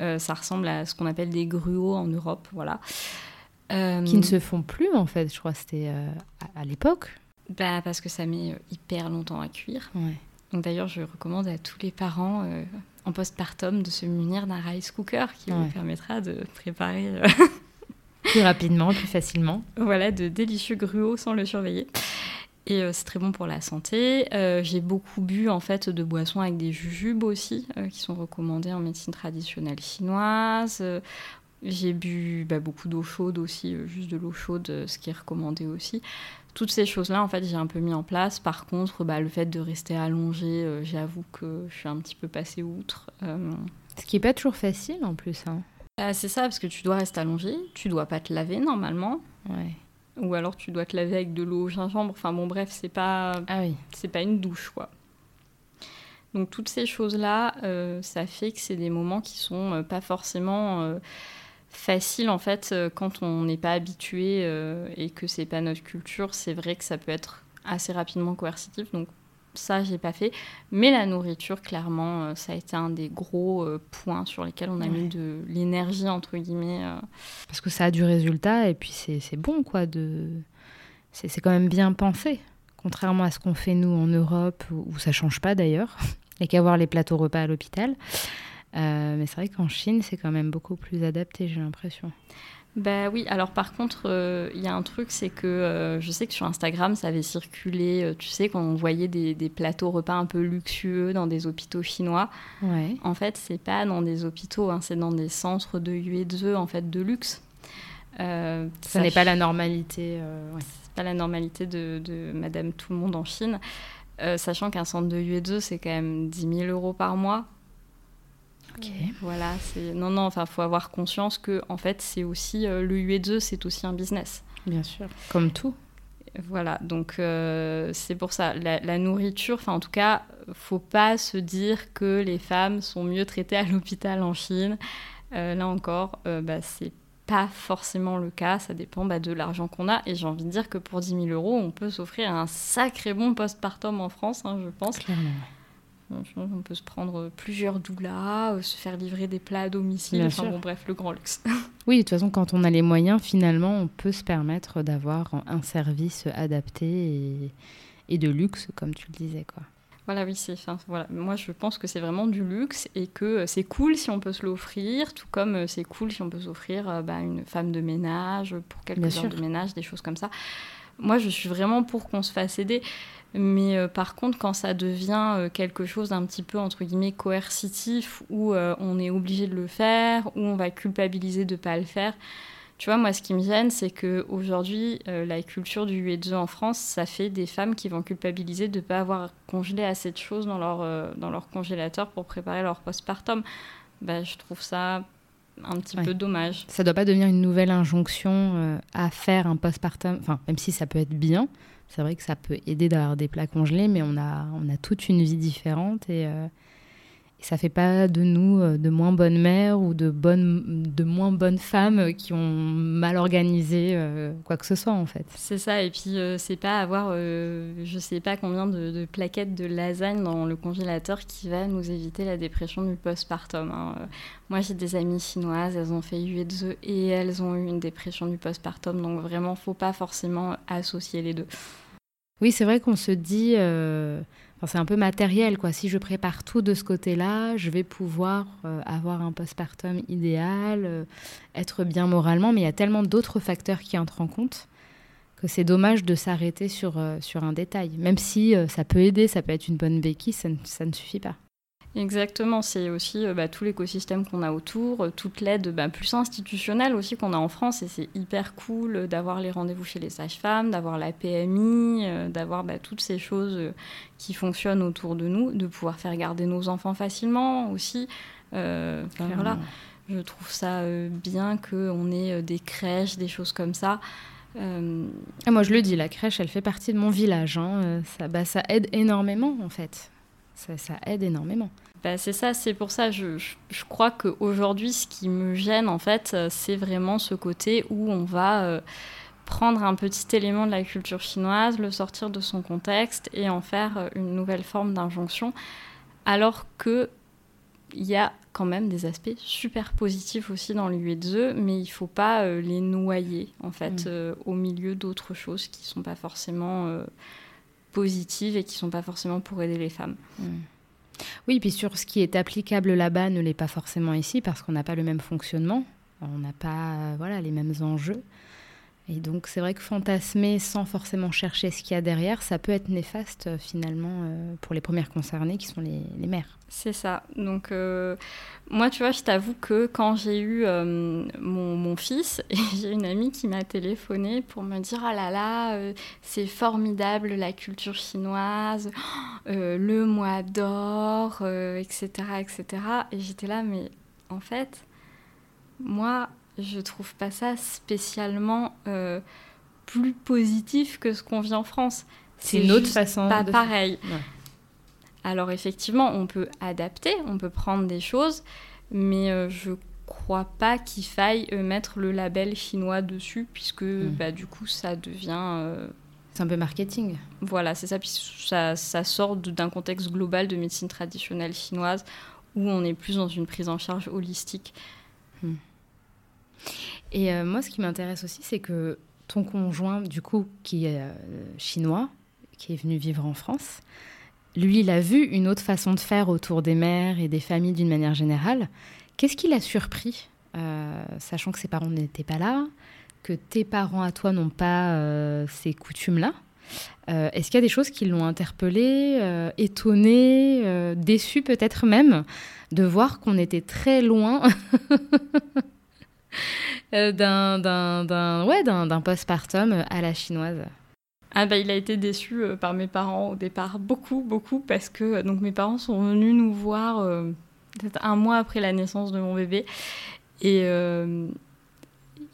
Euh, ça ressemble à ce qu'on appelle des gruaux en Europe, voilà. Euh, Qui ne se font plus en fait, je crois que c'était euh, à, l'époque. Bah, parce que ça met hyper longtemps à cuire. Donc d'ailleurs, je recommande à tous les parents en postpartum de se munir d'un rice cooker qui vous permettra de préparer plus rapidement, plus facilement. Voilà, de délicieux gruaux sans le surveiller. Et euh, c'est très bon pour la santé. Euh, j'ai beaucoup bu en fait de boissons avec des jujubes aussi, euh, qui sont recommandées en médecine traditionnelle chinoise. j'ai bu bah, beaucoup d'eau chaude aussi, juste de l'eau chaude, ce qui est recommandé aussi. Toutes ces choses-là, en fait, j'ai un peu mis en place. Par contre, bah, le fait de rester allongé, j'avoue que je suis un petit peu passée outre. Ce qui n'est pas toujours facile en plus. Hein. Bah, c'est ça, parce que tu dois rester allongé, tu dois pas te laver normalement. Ouais ou alors tu dois te laver avec de l'eau au gingembre. Enfin bon, bref, c'est pas, ah oui. c'est pas une douche, quoi. Donc toutes ces choses-là, euh, ça fait que c'est des moments qui sont euh, pas forcément euh, faciles en fait quand on n'est pas habitué et que c'est pas notre culture. C'est vrai que ça peut être assez rapidement coercitif. Donc ça, j'ai pas fait. Mais la nourriture, clairement, euh, ça a été un des gros euh, points sur lesquels on a mis de l'énergie, entre guillemets. Euh. Parce que ça a du résultat et puis c'est bon, quoi. De... C'est quand même bien pensé. Contrairement à ce qu'on fait, nous, en Europe, où, ça change pas d'ailleurs. Il n'y a qu'à voir les plateaux repas à l'hôpital. mais c'est vrai qu'en Chine, c'est quand même beaucoup plus adapté, j'ai l'impression. Bah oui, alors par contre, euh, il y a un truc, c'est que euh, je sais que sur Instagram, ça avait circulé, euh, tu sais, quand on voyait des, plateaux repas un peu luxueux dans des hôpitaux chinois. Ouais. En fait, c'est pas dans des hôpitaux, hein, c'est dans des centres de UE2, en fait, de luxe. ça n'est pas la normalité. Ouais. C'est pas la normalité de, de, Madame Tout le Monde en Chine. sachant qu'un centre de UE2, c'est quand même 10 000 euros par mois. Voilà, c'est non non, enfin faut avoir conscience que en fait c'est aussi euh, le UE2, c'est aussi un business. Bien sûr, comme tout. Voilà, donc euh, c'est pour ça la, nourriture, enfin en tout cas, faut pas se dire que les femmes sont mieux traitées à l'hôpital en Chine. Euh, là encore, bah, c'est pas forcément le cas, ça dépend bah, de l'argent qu'on a. Et j'ai envie de dire que pour 10 000 euros, on peut s'offrir un sacré bon postpartum en France, hein, je pense. Clairement. On peut se prendre plusieurs doulas, euh, se faire livrer des plats à domicile, enfin bon, bref, le grand luxe. oui, de toute façon, quand on a les moyens, finalement, on peut se permettre d'avoir un service adapté et, de luxe, comme tu le disais. quoi. Voilà, oui, c'est. voilà. Moi, je pense que c'est vraiment du luxe et que euh, c'est cool si on peut se l'offrir, tout comme euh, c'est cool si on peut s'offrir bah, une femme de ménage pour quelques heures de ménage, des choses comme ça. Moi, je suis vraiment pour qu'on se fasse aider. Mais euh, par contre, quand ça devient euh, quelque chose d'un petit peu, entre guillemets, coercitif, où euh, on est obligé de le faire, où on va culpabiliser de ne pas le faire, tu vois, moi, ce qui me gêne, c'est qu'aujourd'hui, la culture du UE2 en France, ça fait des femmes qui vont culpabiliser de ne pas avoir congelé assez de choses dans leur, dans leur congélateur pour préparer leur postpartum. Bah, je trouve ça un petit peu dommage. Ça ne doit pas devenir une nouvelle injonction à faire un postpartum, enfin, même si ça peut être bien, c'est vrai que ça peut aider d'avoir des plats congelés, mais on a, on a toute une vie différente et, euh, et ça fait pas de nous euh, de moins bonnes mères ou de, bonnes, de moins bonnes femmes qui ont mal organisé euh, quoi que ce soit en fait. C'est ça, et puis euh, c'est pas avoir je sais pas combien de, plaquettes de lasagne dans le congélateur qui va nous éviter la dépression du postpartum. Hein. Moi j'ai des amies chinoises, elles ont fait UE2 et elles ont eu une dépression du postpartum, donc vraiment faut pas forcément associer les deux. Oui, c'est vrai qu'on se dit c'est un peu matériel, quoi. Si je prépare tout de ce côté-là, je vais pouvoir euh, avoir un postpartum idéal, euh, être bien moralement, mais il y a tellement d'autres facteurs qui entrent en compte que c'est dommage de s'arrêter sur, euh, sur un détail. Même si ça peut aider, ça peut être une bonne béquille, ça ne, suffit pas. Exactement, c'est aussi euh, bah, tout l'écosystème qu'on a autour, euh, toute l'aide bah, plus institutionnelle aussi qu'on a en France, et c'est hyper cool d'avoir les rendez-vous chez les sages-femmes, d'avoir la PMI, euh, d'avoir bah, toutes ces choses qui fonctionnent autour de nous, de pouvoir faire garder nos enfants facilement aussi. voilà, je trouve ça bien qu'on ait des crèches, des choses comme ça. Ah, moi, je le dis, la crèche, elle fait partie de mon village. Hein. Ça, ça aide énormément, en fait ça, aide énormément. Bah, c'est ça, c'est pour ça, je, je, crois qu'aujourd'hui, ce qui me gêne, en fait, c'est vraiment ce côté où on va euh, prendre un petit élément de la culture chinoise, le sortir de son contexte et en faire euh, une nouvelle forme d'injonction, alors que il y a quand même des aspects super positifs aussi dans les de mais il faut pas euh, les noyer, en fait, mm. au milieu d'autres choses qui sont pas forcément positives et qui sont pas forcément pour aider les femmes. Mm. Oui, puis sur ce qui est applicable là-bas ne l'est pas forcément ici parce qu'on n'a pas le même fonctionnement, on n'a pas voilà les mêmes enjeux. Et donc c'est vrai que fantasmer sans forcément chercher ce qu'il y a derrière, ça peut être néfaste euh, finalement euh, pour les premières concernées qui sont les, les mères. C'est ça. Donc euh, moi tu vois, je t'avoue que quand j'ai eu mon, mon, fils, j'ai une amie qui m'a téléphoné pour me dire ah là là, c'est formidable la culture chinoise, le mois d'or, etc. etc. Et j'étais là, mais en fait, moi je trouve pas ça spécialement euh, plus positif que ce qu'on vit en France. C'est une autre façon. Pas pareil. Alors effectivement, on peut adapter, on peut prendre des choses, mais euh, je crois pas qu'il faille euh, mettre le label chinois dessus, puisque hmm. bah, du coup ça devient. C'est un peu marketing. Voilà, c'est ça. Puis ça, ça sort d'un contexte global de médecine traditionnelle chinoise où on est plus dans une prise en charge holistique. Et euh, moi, ce qui m'intéresse aussi, c'est que ton conjoint, du coup, qui est euh, chinois, qui est venu vivre en France, lui, il a vu une autre façon de faire autour des mères et des familles d'une manière générale. Qu'est-ce qui l'a surpris, euh, sachant que ses parents n'étaient pas là, que tes parents à toi n'ont pas ces coutumes-là Est-ce qu'il y a des choses qui l'ont interpellé, étonné, déçu peut-être même, de voir qu'on était très loin Euh, d'un ouais, d'un postpartum à la chinoise ah bah, il a été déçu euh, par mes parents au départ, beaucoup, beaucoup, parce que euh, donc mes parents sont venus nous voir peut-être un mois après la naissance de mon bébé. Et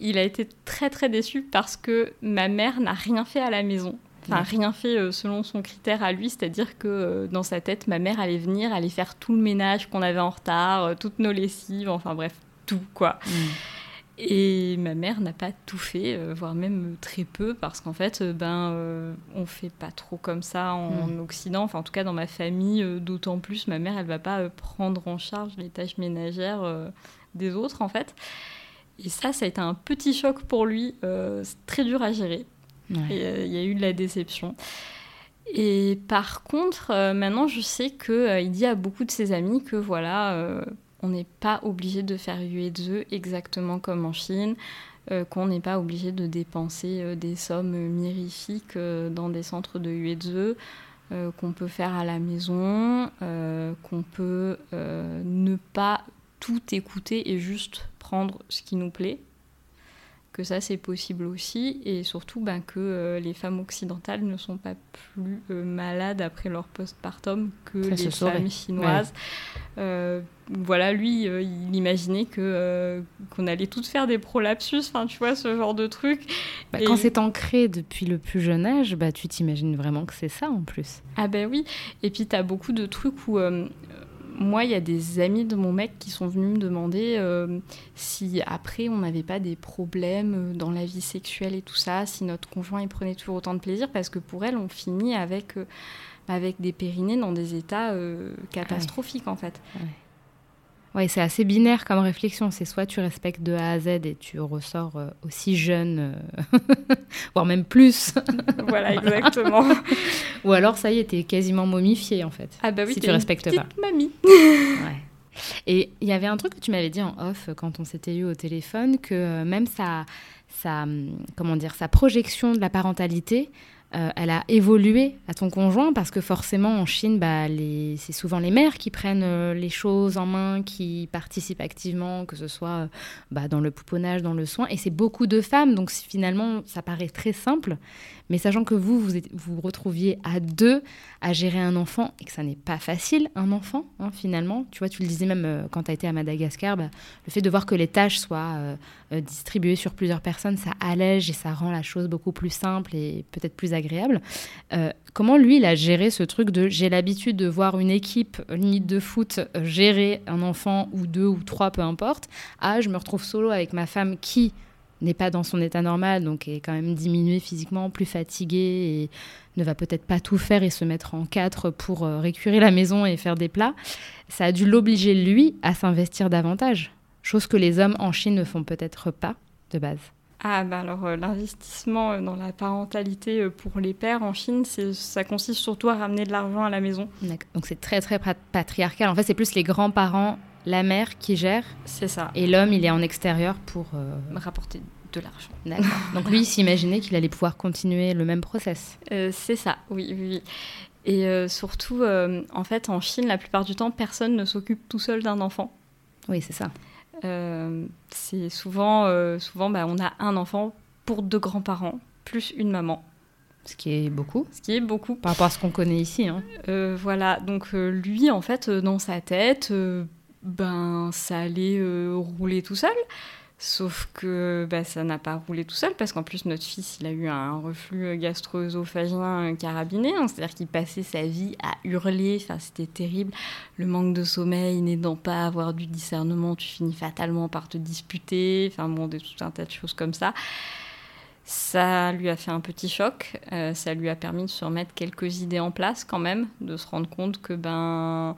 il a été très très déçu parce que ma mère n'a rien fait à la maison. Enfin, rien fait selon son critère à lui, c'est-à-dire que dans sa tête, ma mère allait venir, allait faire tout le ménage qu'on avait en retard, toutes nos lessives, enfin bref, tout quoi. Mm. Et ma mère n'a pas tout fait, euh, voire même très peu, parce qu'en fait, euh, ben, euh, on fait pas trop comme ça en, hmm. Occident. Enfin, en tout cas, dans ma famille, d'autant plus, ma mère, elle va pas prendre en charge les tâches ménagères des autres, en fait. Et ça, ça a été un petit choc pour lui. c'est très dur à gérer. Il y a eu de la déception. Et par contre, maintenant, je sais qu'il dit à beaucoup de ses amis que voilà on n'est pas obligé de faire UE2 exactement comme en Chine, euh, qu'on n'est pas obligé de dépenser euh, des sommes mirifiques euh, dans des centres de UE2, qu'on peut faire à la maison, qu'on peut ne pas tout écouter et juste prendre ce qui nous plaît que ça c'est possible aussi et surtout ben, que euh, les femmes occidentales ne sont pas plus euh, malades après leur postpartum que les femmes chinoises. Euh, voilà, lui, il imaginait que qu'on allait toutes faire des prolapsus, enfin tu vois ce genre de truc. Bah, quand c'est ancré depuis le plus jeune âge, bah tu t'imagines vraiment que c'est ça en plus. Ah ben oui, et puis tu as beaucoup de trucs où moi, il y a des amis de mon mec qui sont venus me demander euh, si après on n'avait pas des problèmes euh, dans la vie sexuelle et tout ça, si notre conjoint il prenait toujours autant de plaisir, parce que pour elle, on finit avec, euh, avec des périnées dans des états catastrophiques en fait. Ouais, c'est assez binaire comme réflexion. C'est soit tu respectes de A à Z et tu ressors euh, aussi jeune, euh, voire même plus. voilà, exactement. Ou alors, ça y est, t'es quasiment momifié en fait. Ah bah oui, si tu respectes une pas. mamie. ouais. Et il y avait un truc que tu m'avais dit en off quand on s'était eu au téléphone, que euh, même sa, sa, comment dire, sa projection de la parentalité euh, elle a évolué à ton conjoint parce que forcément en Chine, bah, c'est souvent les mères qui prennent euh, les choses en main, qui participent activement, que ce soit euh, bah, dans le pouponnage, dans le soin. Et c'est beaucoup de femmes, donc finalement ça paraît très simple. Mais sachant que vous, vous vous, retrouviez à deux à gérer un enfant et que ça n'est pas facile, un enfant, hein, finalement. Tu vois, tu le disais même quand tu as été à Madagascar, bah, le fait de voir que les tâches soient distribuées sur plusieurs personnes, ça allège et ça rend la chose beaucoup plus simple et peut-être plus agréable. Euh, comment lui, il a géré ce truc de j'ai l'habitude de voir une équipe limite de foot euh, gérer un enfant ou deux ou trois, peu importe, ah, je me retrouve solo avec ma femme qui n'est pas dans son état normal, donc est quand même diminuée physiquement, plus fatiguée et ne va peut-être pas tout faire et se mettre en quatre pour euh, récurer la maison et faire des plats. Ça a dû l'obliger, lui, à s'investir davantage, chose que les hommes en Chine ne font peut-être pas de base. Ah bah alors euh, l'investissement euh, dans la parentalité euh, pour les pères en Chine, ça consiste surtout à ramener de l'argent à la maison. Donc c'est très très patriarcal. En fait, c'est plus les grands-parents, la mère qui gère. C'est ça. Et l'homme, il est en extérieur pour rapporter de l'argent. D'accord. Donc lui, il s'imaginait qu'il allait pouvoir continuer le même process. c'est ça, oui, oui. Et surtout, en fait, en Chine, la plupart du temps, personne ne s'occupe tout seul d'un enfant. Oui, c'est ça. Euh, c'est souvent, euh, souvent bah, on a un enfant pour deux grands-parents, plus une maman. Ce qui est beaucoup. Ce qui est beaucoup. Par rapport à ce qu'on connaît ici. Hein. Euh, voilà, donc lui, en fait, dans sa tête, ben, ça allait rouler tout seul. Sauf que bah, ça n'a pas roulé tout seul, parce qu'en plus, notre fils, il a eu un reflux gastro-œsophagien carabiné, hein. c'est-à-dire qu'il passait sa vie à hurler, enfin, c'était terrible. Le manque de sommeil, n'aidant pas à avoir du discernement, tu finis fatalement par te disputer, enfin bon, des, tout un tas de choses comme ça. Ça lui a fait un petit choc, euh, ça lui a permis de se remettre quelques idées en place quand même, de se rendre compte que, ben,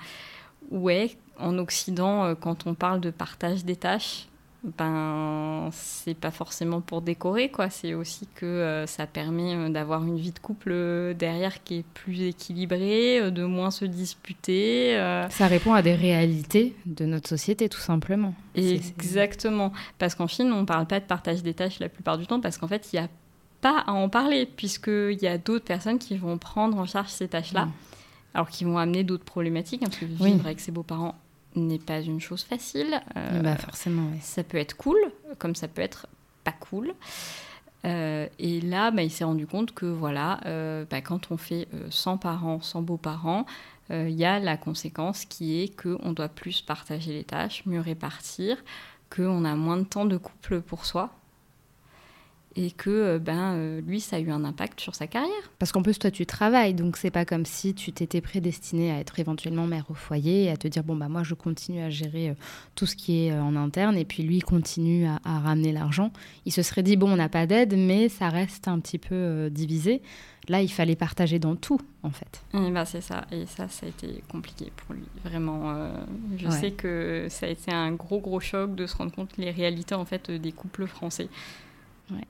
ouais, en Occident, euh, quand on parle de partage des tâches, ben c'est pas forcément pour décorer quoi. C'est aussi que euh, ça permet euh, d'avoir une vie de couple derrière qui est plus équilibrée de moins se disputer ça répond à des réalités de notre société tout simplement. Exactement. Parce qu'en Chine on parle pas de partage des tâches la plupart du temps parce qu'en fait il y a pas à en parler puisqu'il y a d'autres personnes qui vont prendre en charge ces tâches là mm. alors qui vont amener d'autres problématiques hein, parce que vivre avec ses beaux-parents n'est pas une chose facile. Euh, bah forcément, Ça peut être cool, comme ça peut être pas cool. Euh, et là, bah, il s'est rendu compte que voilà, euh, bah, quand on fait 100 parents, 100 beaux-parents, il y a la conséquence qui est qu'on doit plus partager les tâches, mieux répartir, qu'on a moins de temps de couple pour soi, et que euh, ben, euh, lui, ça a eu un impact sur sa carrière. Parce qu'en plus, toi, tu travailles, donc c'est pas comme si tu t'étais prédestiné à être éventuellement mère au foyer et à te dire, bon, bah moi, je continue à gérer euh, tout ce qui est en interne, et puis lui continue à, ramener l'argent. Il se serait dit, bon, on n'a pas d'aide, mais ça reste un petit peu divisé. Là, il fallait partager dans tout, en fait. Et bah, c'est ça, et ça, ça a été compliqué pour lui, vraiment. je sais que ça a été un gros, gros choc de se rendre compte les réalités, en fait, des couples français.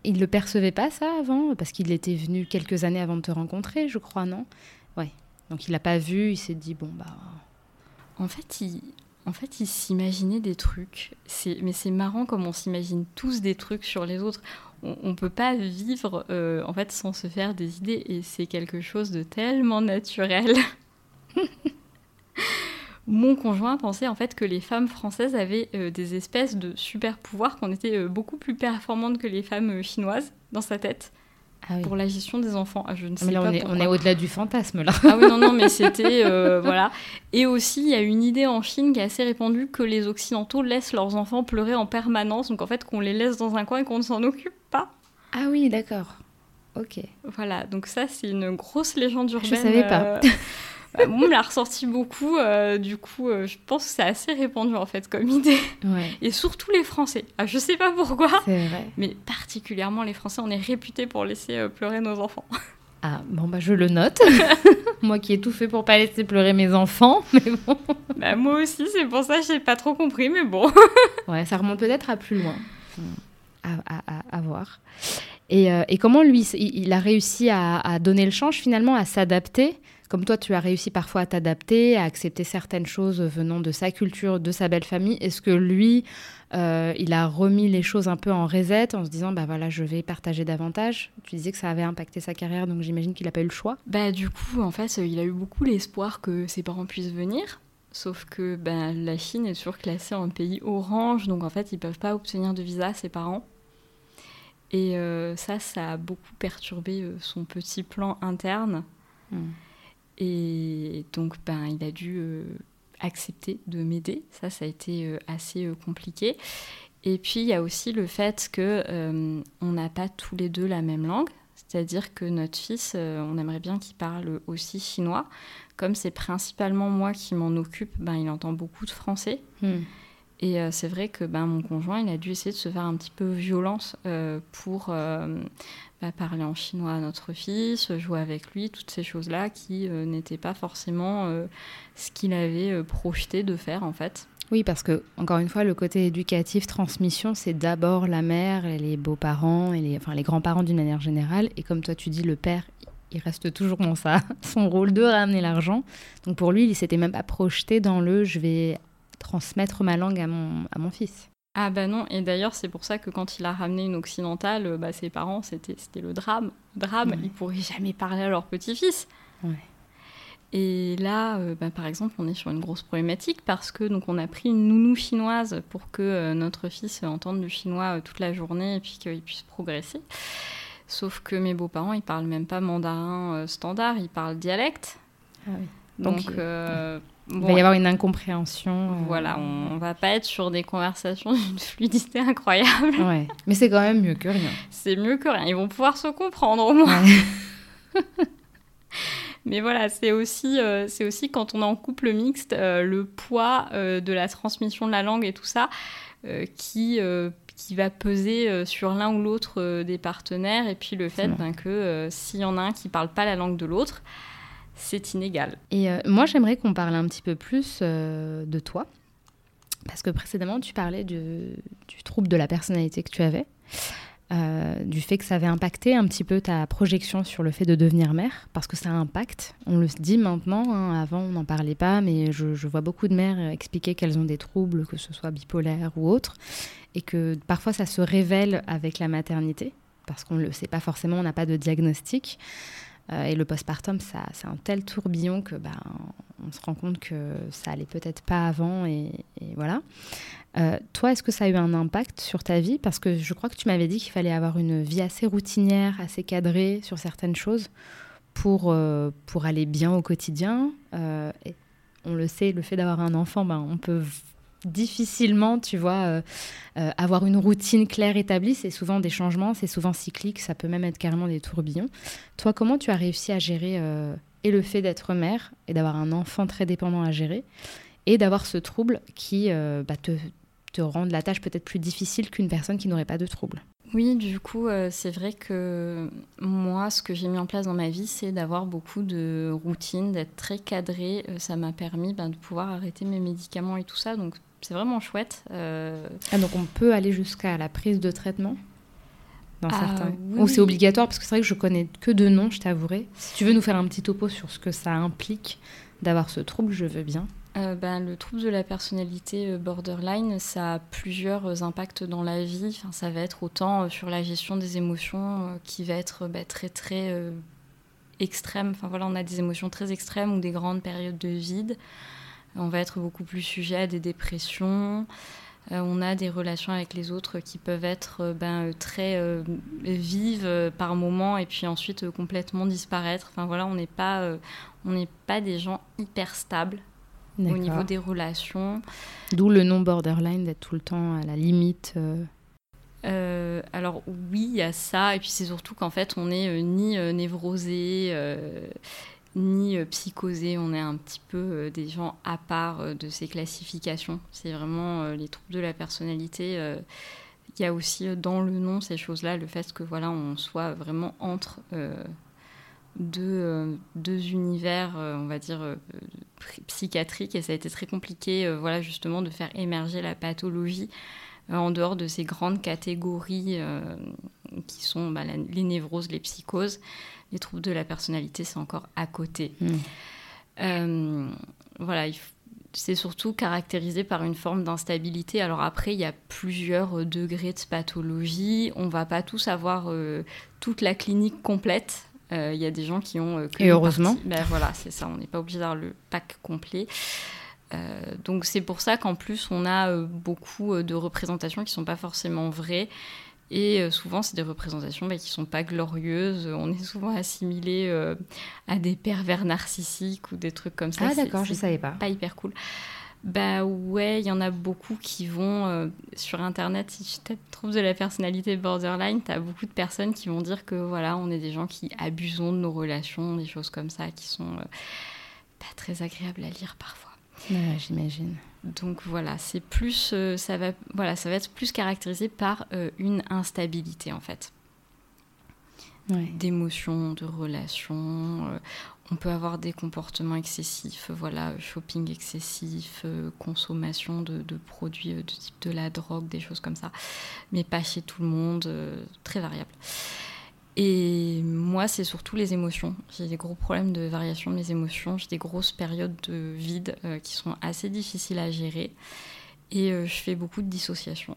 Il ne le percevait pas ça avant Parce qu'il était venu quelques années avant de te rencontrer, je crois, non? Ouais. Donc il l'a pas vu, il s'est dit, bon, bah... En fait, il, en fait, il s'imaginait des trucs. Mais c'est marrant comme on s'imagine tous des trucs sur les autres. On ne peut pas vivre euh, en fait sans se faire des idées et c'est quelque chose de tellement naturel. mon conjoint pensait en fait que les femmes françaises avaient euh, des espèces de super pouvoirs, qu'on était euh, beaucoup plus performantes que les femmes euh, chinoises dans sa tête. Ah pour la gestion des enfants. Ah, je ne ah, sais mais là, pas on, est, on est, au-delà du fantasme là. Ah oui, non, non, mais c'était. voilà. Et aussi, il y a une idée en Chine qui est assez répandue que les Occidentaux laissent leurs enfants pleurer en permanence. Donc en fait, qu'on les laisse dans un coin et qu'on ne s'en occupe pas. Ah oui, d'accord. Ok. Voilà, donc ça, c'est une grosse légende urbaine. Je savais pas. Bah, on me l'a ressorti beaucoup. Euh, du coup, euh, je pense que c'est assez répandu en fait comme idée. Et surtout les Français. Ah, je sais pas pourquoi. Mais particulièrement les Français, on est réputés pour laisser euh, pleurer nos enfants. Ah, bon, bah je le note. moi qui ai tout fait pour pas laisser pleurer mes enfants, mais bon. Bah, moi aussi, c'est pour ça que j'ai pas trop compris, mais bon. ouais, ça remonte peut-être à plus loin. À, voir. Et, et, comment lui, il a réussi à, à donner le change finalement, à s'adapter comme toi, tu as réussi parfois à t'adapter, à accepter certaines choses venant de sa culture, de sa belle famille. Est-ce que lui, euh, il a remis les choses un peu en reset en se disant, bah voilà, je vais partager davantage? Tu disais que ça avait impacté sa carrière, donc j'imagine qu'il n'a pas eu le choix. Bah du coup, en fait, il a eu beaucoup l'espoir que ses parents puissent venir. Sauf que ben, la Chine est toujours classée en pays orange, donc en fait, ils ne peuvent pas obtenir de visa, ses parents. Et euh, ça, ça a beaucoup perturbé euh, son petit plan interne. Hmm. Et donc, ben, il a dû euh, accepter de m'aider. Ça, ça a été assez compliqué. Et puis, il y a aussi le fait que on n'a pas tous les deux la même langue. C'est-à-dire que notre fils, on aimerait bien qu'il parle aussi chinois comme c'est principalement moi qui m'en occupe, ben, il entend beaucoup de français. Hmm. Et euh, c'est vrai que ben, mon conjoint, il a dû essayer de se faire un petit peu violence euh, pour euh, bah, parler en chinois à notre fils, jouer avec lui, toutes ces choses-là qui n'étaient pas forcément ce qu'il avait projeté de faire en fait. Oui, parce que, encore une fois, le côté éducatif, transmission, c'est d'abord la mère et les beaux-parents enfin, les grands-parents d'une manière générale. Et comme toi, tu dis, le père, il reste toujours dans ça, son rôle de ramener l'argent. Donc pour lui, il s'était même pas projeté dans le je vais transmettre ma langue à mon, à mon fils. Ah bah non, et d'ailleurs c'est pour ça que quand il a ramené une occidentale, euh, bah, ses parents, c'était, c'était le drame. Drame, ils pourraient jamais parler à leur petit-fils. Et là, euh, bah, par exemple, on est sur une grosse problématique parce que donc on a pris une nounou chinoise pour que euh, notre fils entende du chinois toute la journée et puis qu'il puisse progresser. Sauf que mes beaux-parents, ils parlent même pas mandarin euh, standard, ils parlent dialecte. Ah Donc, euh, il va y avoir une incompréhension. Euh. Voilà, on, ne va pas être sur des conversations d'une fluidité incroyable. Ouais. Mais c'est quand même mieux que rien. C'est mieux que rien. Ils vont pouvoir se comprendre au moins. Mais voilà, c'est aussi, c'est aussi quand on est en couple mixte, le poids de la transmission de la langue et tout ça qui qui va peser euh, sur l'un ou l'autre euh, des partenaires, et puis le fait ben, que euh, s'il y en a un qui parle pas la langue de l'autre, c'est inégal. Et moi, j'aimerais qu'on parle un petit peu plus de toi, parce que précédemment, tu parlais du trouble de la personnalité que tu avais. Euh, du fait que ça avait impacté un petit peu ta projection sur le fait de devenir mère, parce que ça impacte. On le dit maintenant, hein, avant on n'en parlait pas, mais je, vois beaucoup de mères expliquer qu'elles ont des troubles, que ce soit bipolaire ou autre, et que parfois ça se révèle avec la maternité, parce qu'on ne le sait pas forcément, on n'a pas de diagnostic. Euh, et le postpartum, ça, c'est un tel tourbillon que ben, on se rend compte que ça allait peut-être pas avant et, voilà. Euh, toi, est-ce que ça a eu un impact sur ta vie? Parce que je crois que tu m'avais dit qu'il fallait avoir une vie assez routinière, assez cadrée sur certaines choses pour, euh, pour aller bien au quotidien. et on le sait, le fait d'avoir un enfant, ben, on peut difficilement, tu vois, euh, euh, avoir une routine claire établie. C'est souvent des changements, c'est souvent cyclique, ça peut même être carrément des tourbillons. Toi, comment tu as réussi à gérer euh, et le fait d'être mère et d'avoir un enfant très dépendant à gérer et d'avoir ce trouble qui bah, te, te rend la tâche peut-être plus difficile qu'une personne qui n'aurait pas de trouble oui, du coup, c'est vrai que moi, ce que j'ai mis en place dans ma vie, c'est d'avoir beaucoup de routines, d'être très cadrée. ça m'a permis ben, de pouvoir arrêter mes médicaments et tout ça. Donc, c'est vraiment chouette. Euh. Ah, donc on peut aller jusqu'à la prise de traitement dans ah, certains. Ou c'est obligatoire parce que c'est vrai que je connais que deux noms, je t'avouerai. Si tu veux nous faire un petit topo sur ce que ça implique d'avoir ce trouble, je veux bien. Euh, ben, le trouble de la personnalité euh, borderline, ça a plusieurs impacts dans la vie. Ça va être autant sur la gestion des émotions qui va être bah, très très extrême. Enfin voilà, on a des émotions très extrêmes ou des grandes périodes de vide on va être beaucoup plus sujet à des dépressions. Euh, on a des relations avec les autres qui peuvent être euh, ben, euh, très vives par moments et puis ensuite complètement disparaître. Enfin voilà, on n'est pas, on n'est pas des gens hyper stables au niveau des relations. D'où le nom borderline d'être tout le temps à la limite. alors oui, il y a ça, et puis c'est surtout qu'en fait on n'est ni névrosé ni euh, psychosé, on est un petit peu euh, des gens à part euh, de ces classifications. C'est vraiment les troubles de la personnalité. Il y a aussi dans le nom ces choses-là, le fait que voilà, on soit vraiment entre deux, deux, univers, on va dire, psychiatriques. Et ça a été très compliqué, voilà, justement, de faire émerger la pathologie en dehors de ces grandes catégories qui sont bah, les névroses, les psychoses. Les troubles de la personnalité, c'est encore à côté. Mm. Euh, voilà, c'est surtout caractérisé par une forme d'instabilité. Alors après, il y a plusieurs degrés de pathologie. On va pas tous avoir toute la clinique complète. Il y a des gens qui ont... Et heureusement. Ben, voilà, c'est ça. On n'est pas obligé d'avoir le pack complet. Euh, donc c'est pour ça qu'en plus on a euh, beaucoup euh, de représentations qui sont pas forcément vraies et souvent c'est des représentations bah, qui sont pas glorieuses. On est souvent assimilé à des pervers narcissiques ou des trucs comme ça. Ah d'accord, je savais pas. Pas hyper cool. Bah ouais, il y en a beaucoup qui vont sur internet. Si tu trouves de la personnalité borderline, tu as beaucoup de personnes qui vont dire que voilà, on est des gens qui abusons de nos relations, des choses comme ça qui sont pas très agréables à lire parfois. J'imagine. Donc voilà, c'est plus, euh, ça va, voilà, ça va être plus caractérisé par euh, une instabilité en fait. D'émotions, de relations. Euh, on peut avoir des comportements excessifs, voilà, shopping excessif, consommation de, de, produits de type de la drogue, des choses comme ça, mais pas chez tout le monde, très variable. Et moi, c'est surtout les émotions. J'ai des gros problèmes de variation de mes émotions. J'ai des grosses périodes de vide euh, qui sont assez difficiles à gérer. Et euh, je fais beaucoup de dissociation.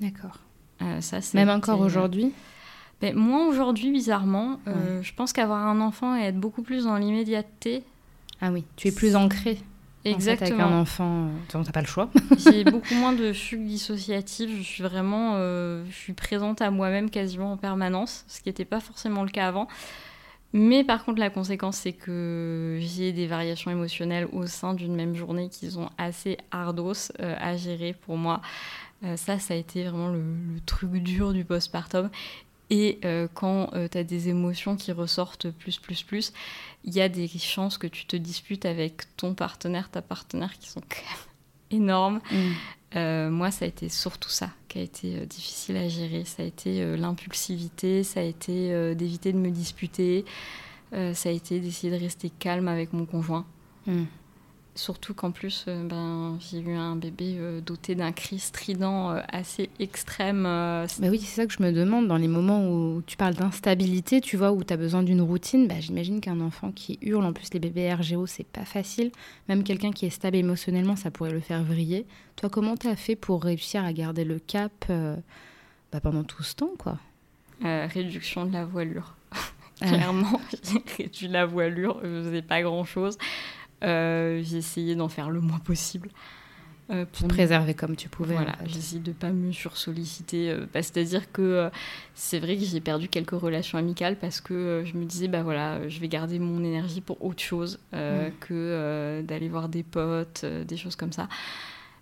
D'accord. Euh, ça, Même encore aujourd'hui? Ben, Moi, aujourd'hui, bizarrement, je pense qu'avoir un enfant et être beaucoup plus dans l'immédiateté. Ah oui, tu es plus ancré. Exactement. avec un enfant, tu n'as pas le choix. J'ai beaucoup moins de fugue dissociative. Je suis vraiment, euh, je suis présente à moi-même quasiment en permanence, ce qui n'était pas forcément le cas avant. Mais par contre, la conséquence, c'est que j'ai des variations émotionnelles au sein d'une même journée qui sont assez ardos euh, à gérer pour moi. Euh, ça, ça a été vraiment le, le truc dur du postpartum. Et euh, quand euh, tu as des émotions qui ressortent plus, plus, plus, il y a des chances que tu te disputes avec ton partenaire, ta partenaire, qui sont quand même énormes. Mm. Euh, moi, ça a été surtout ça qui a été difficile à gérer. Ça a été l'impulsivité, ça a été d'éviter de me disputer, ça a été d'essayer de rester calme avec mon conjoint. Mm. Surtout qu'en plus, euh, ben, j'ai eu un bébé euh, doté d'un cri strident euh, assez extrême. Bah oui, c'est ça que je me demande. Dans les moments où tu parles d'instabilité, tu vois, où tu as besoin d'une routine, bah, j'imagine qu'un enfant qui hurle, en plus les bébés RGO, c'est pas facile. Même quelqu'un qui est stable émotionnellement, ça pourrait le faire vriller. Toi, comment tu as fait pour réussir à garder le cap bah, pendant tout ce temps, quoi? Réduction de la voilure. Ah. Clairement, j'ai réduit la voilure, je faisais pas grand-chose. Euh, j'ai essayé d'en faire le moins possible. Euh, pour préserver comme tu pouvais. Voilà, j'ai essayé de pas me sursolliciter. Euh, bah, C'est-à-dire que c'est vrai que j'ai perdu quelques relations amicales parce que je me disais, bah voilà, je vais garder mon énergie pour autre chose que d'aller voir des potes, des choses comme ça.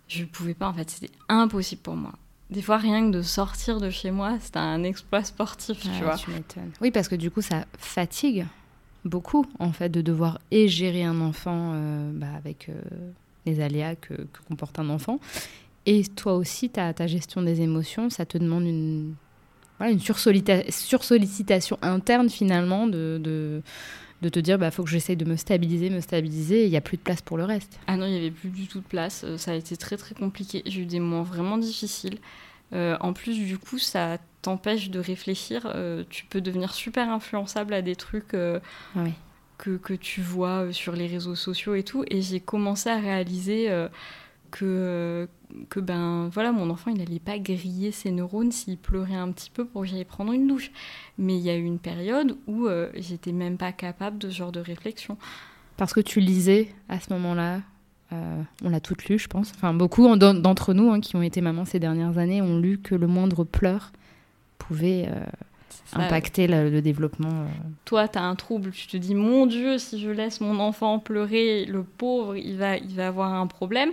Je pouvais pas, en fait, c'était impossible pour moi. Des fois, rien que de sortir de chez moi, c'était un exploit sportif, tu vois. Tu oui, parce que du coup, ça fatigue beaucoup, en fait, de devoir et gérer un enfant euh, bah, avec euh, les aléas que, comporte un enfant. Et toi aussi, ta, ta gestion des émotions, ça te demande une, voilà, une sursollicitation interne, finalement, de, de, de te dire, bah faut que j'essaye de me stabiliser, me stabiliser, il n'y a plus de place pour le reste. Ah non, il n'y avait plus du tout de place. Euh, ça a été très, très compliqué. J'ai eu des moments vraiment difficiles. En plus, du coup, ça t'empêche de réfléchir, euh, tu peux devenir super influençable à des trucs euh, que, que, tu vois euh, sur les réseaux sociaux et tout. Et j'ai commencé à réaliser que, que ben voilà, mon enfant, il n'allait pas griller ses neurones s'il pleurait un petit peu pour que j'aille prendre une douche. Mais il y a eu une période où j'étais même pas capable de ce genre de réflexion. Parce que tu lisais à ce moment-là on l'a toutes lu, je pense. Enfin, beaucoup d'entre nous hein, qui ont été mamans ces dernières années ont lu que le moindre pleur pouvait euh, impacter le, développement. Euh. Toi, tu as un trouble, tu te dis, mon Dieu, si je laisse mon enfant pleurer, le pauvre, il va, il va avoir un problème.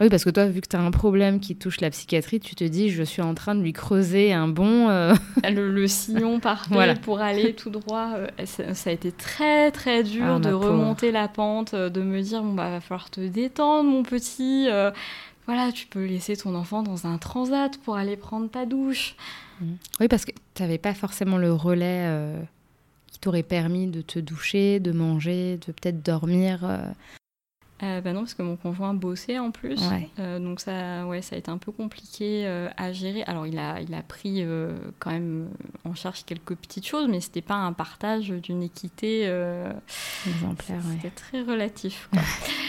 Oui, parce que toi, vu que tu as un problème qui touche la psychiatrie, tu te dis, je suis en train de lui creuser un bon... Euh, le, sillon parfait pour aller tout droit. Ça, a été très, très dur ah, de remonter la pente, de me dire, bon, bah, va falloir te détendre, mon petit. voilà, tu peux laisser ton enfant dans un transat pour aller prendre ta douche. Oui, parce que tu n'avais pas forcément le relais euh, qui t'aurait permis de te doucher, de manger, de peut-être dormir. Euh. euh, bah non, parce que mon conjoint bossait en plus. Euh, donc ça, ouais, ça a été un peu compliqué euh, à gérer. Alors il a, il a pris quand même en charge quelques petites choses, mais c'était pas un partage d'une équité exemplaire. C'était très relatif. Quoi.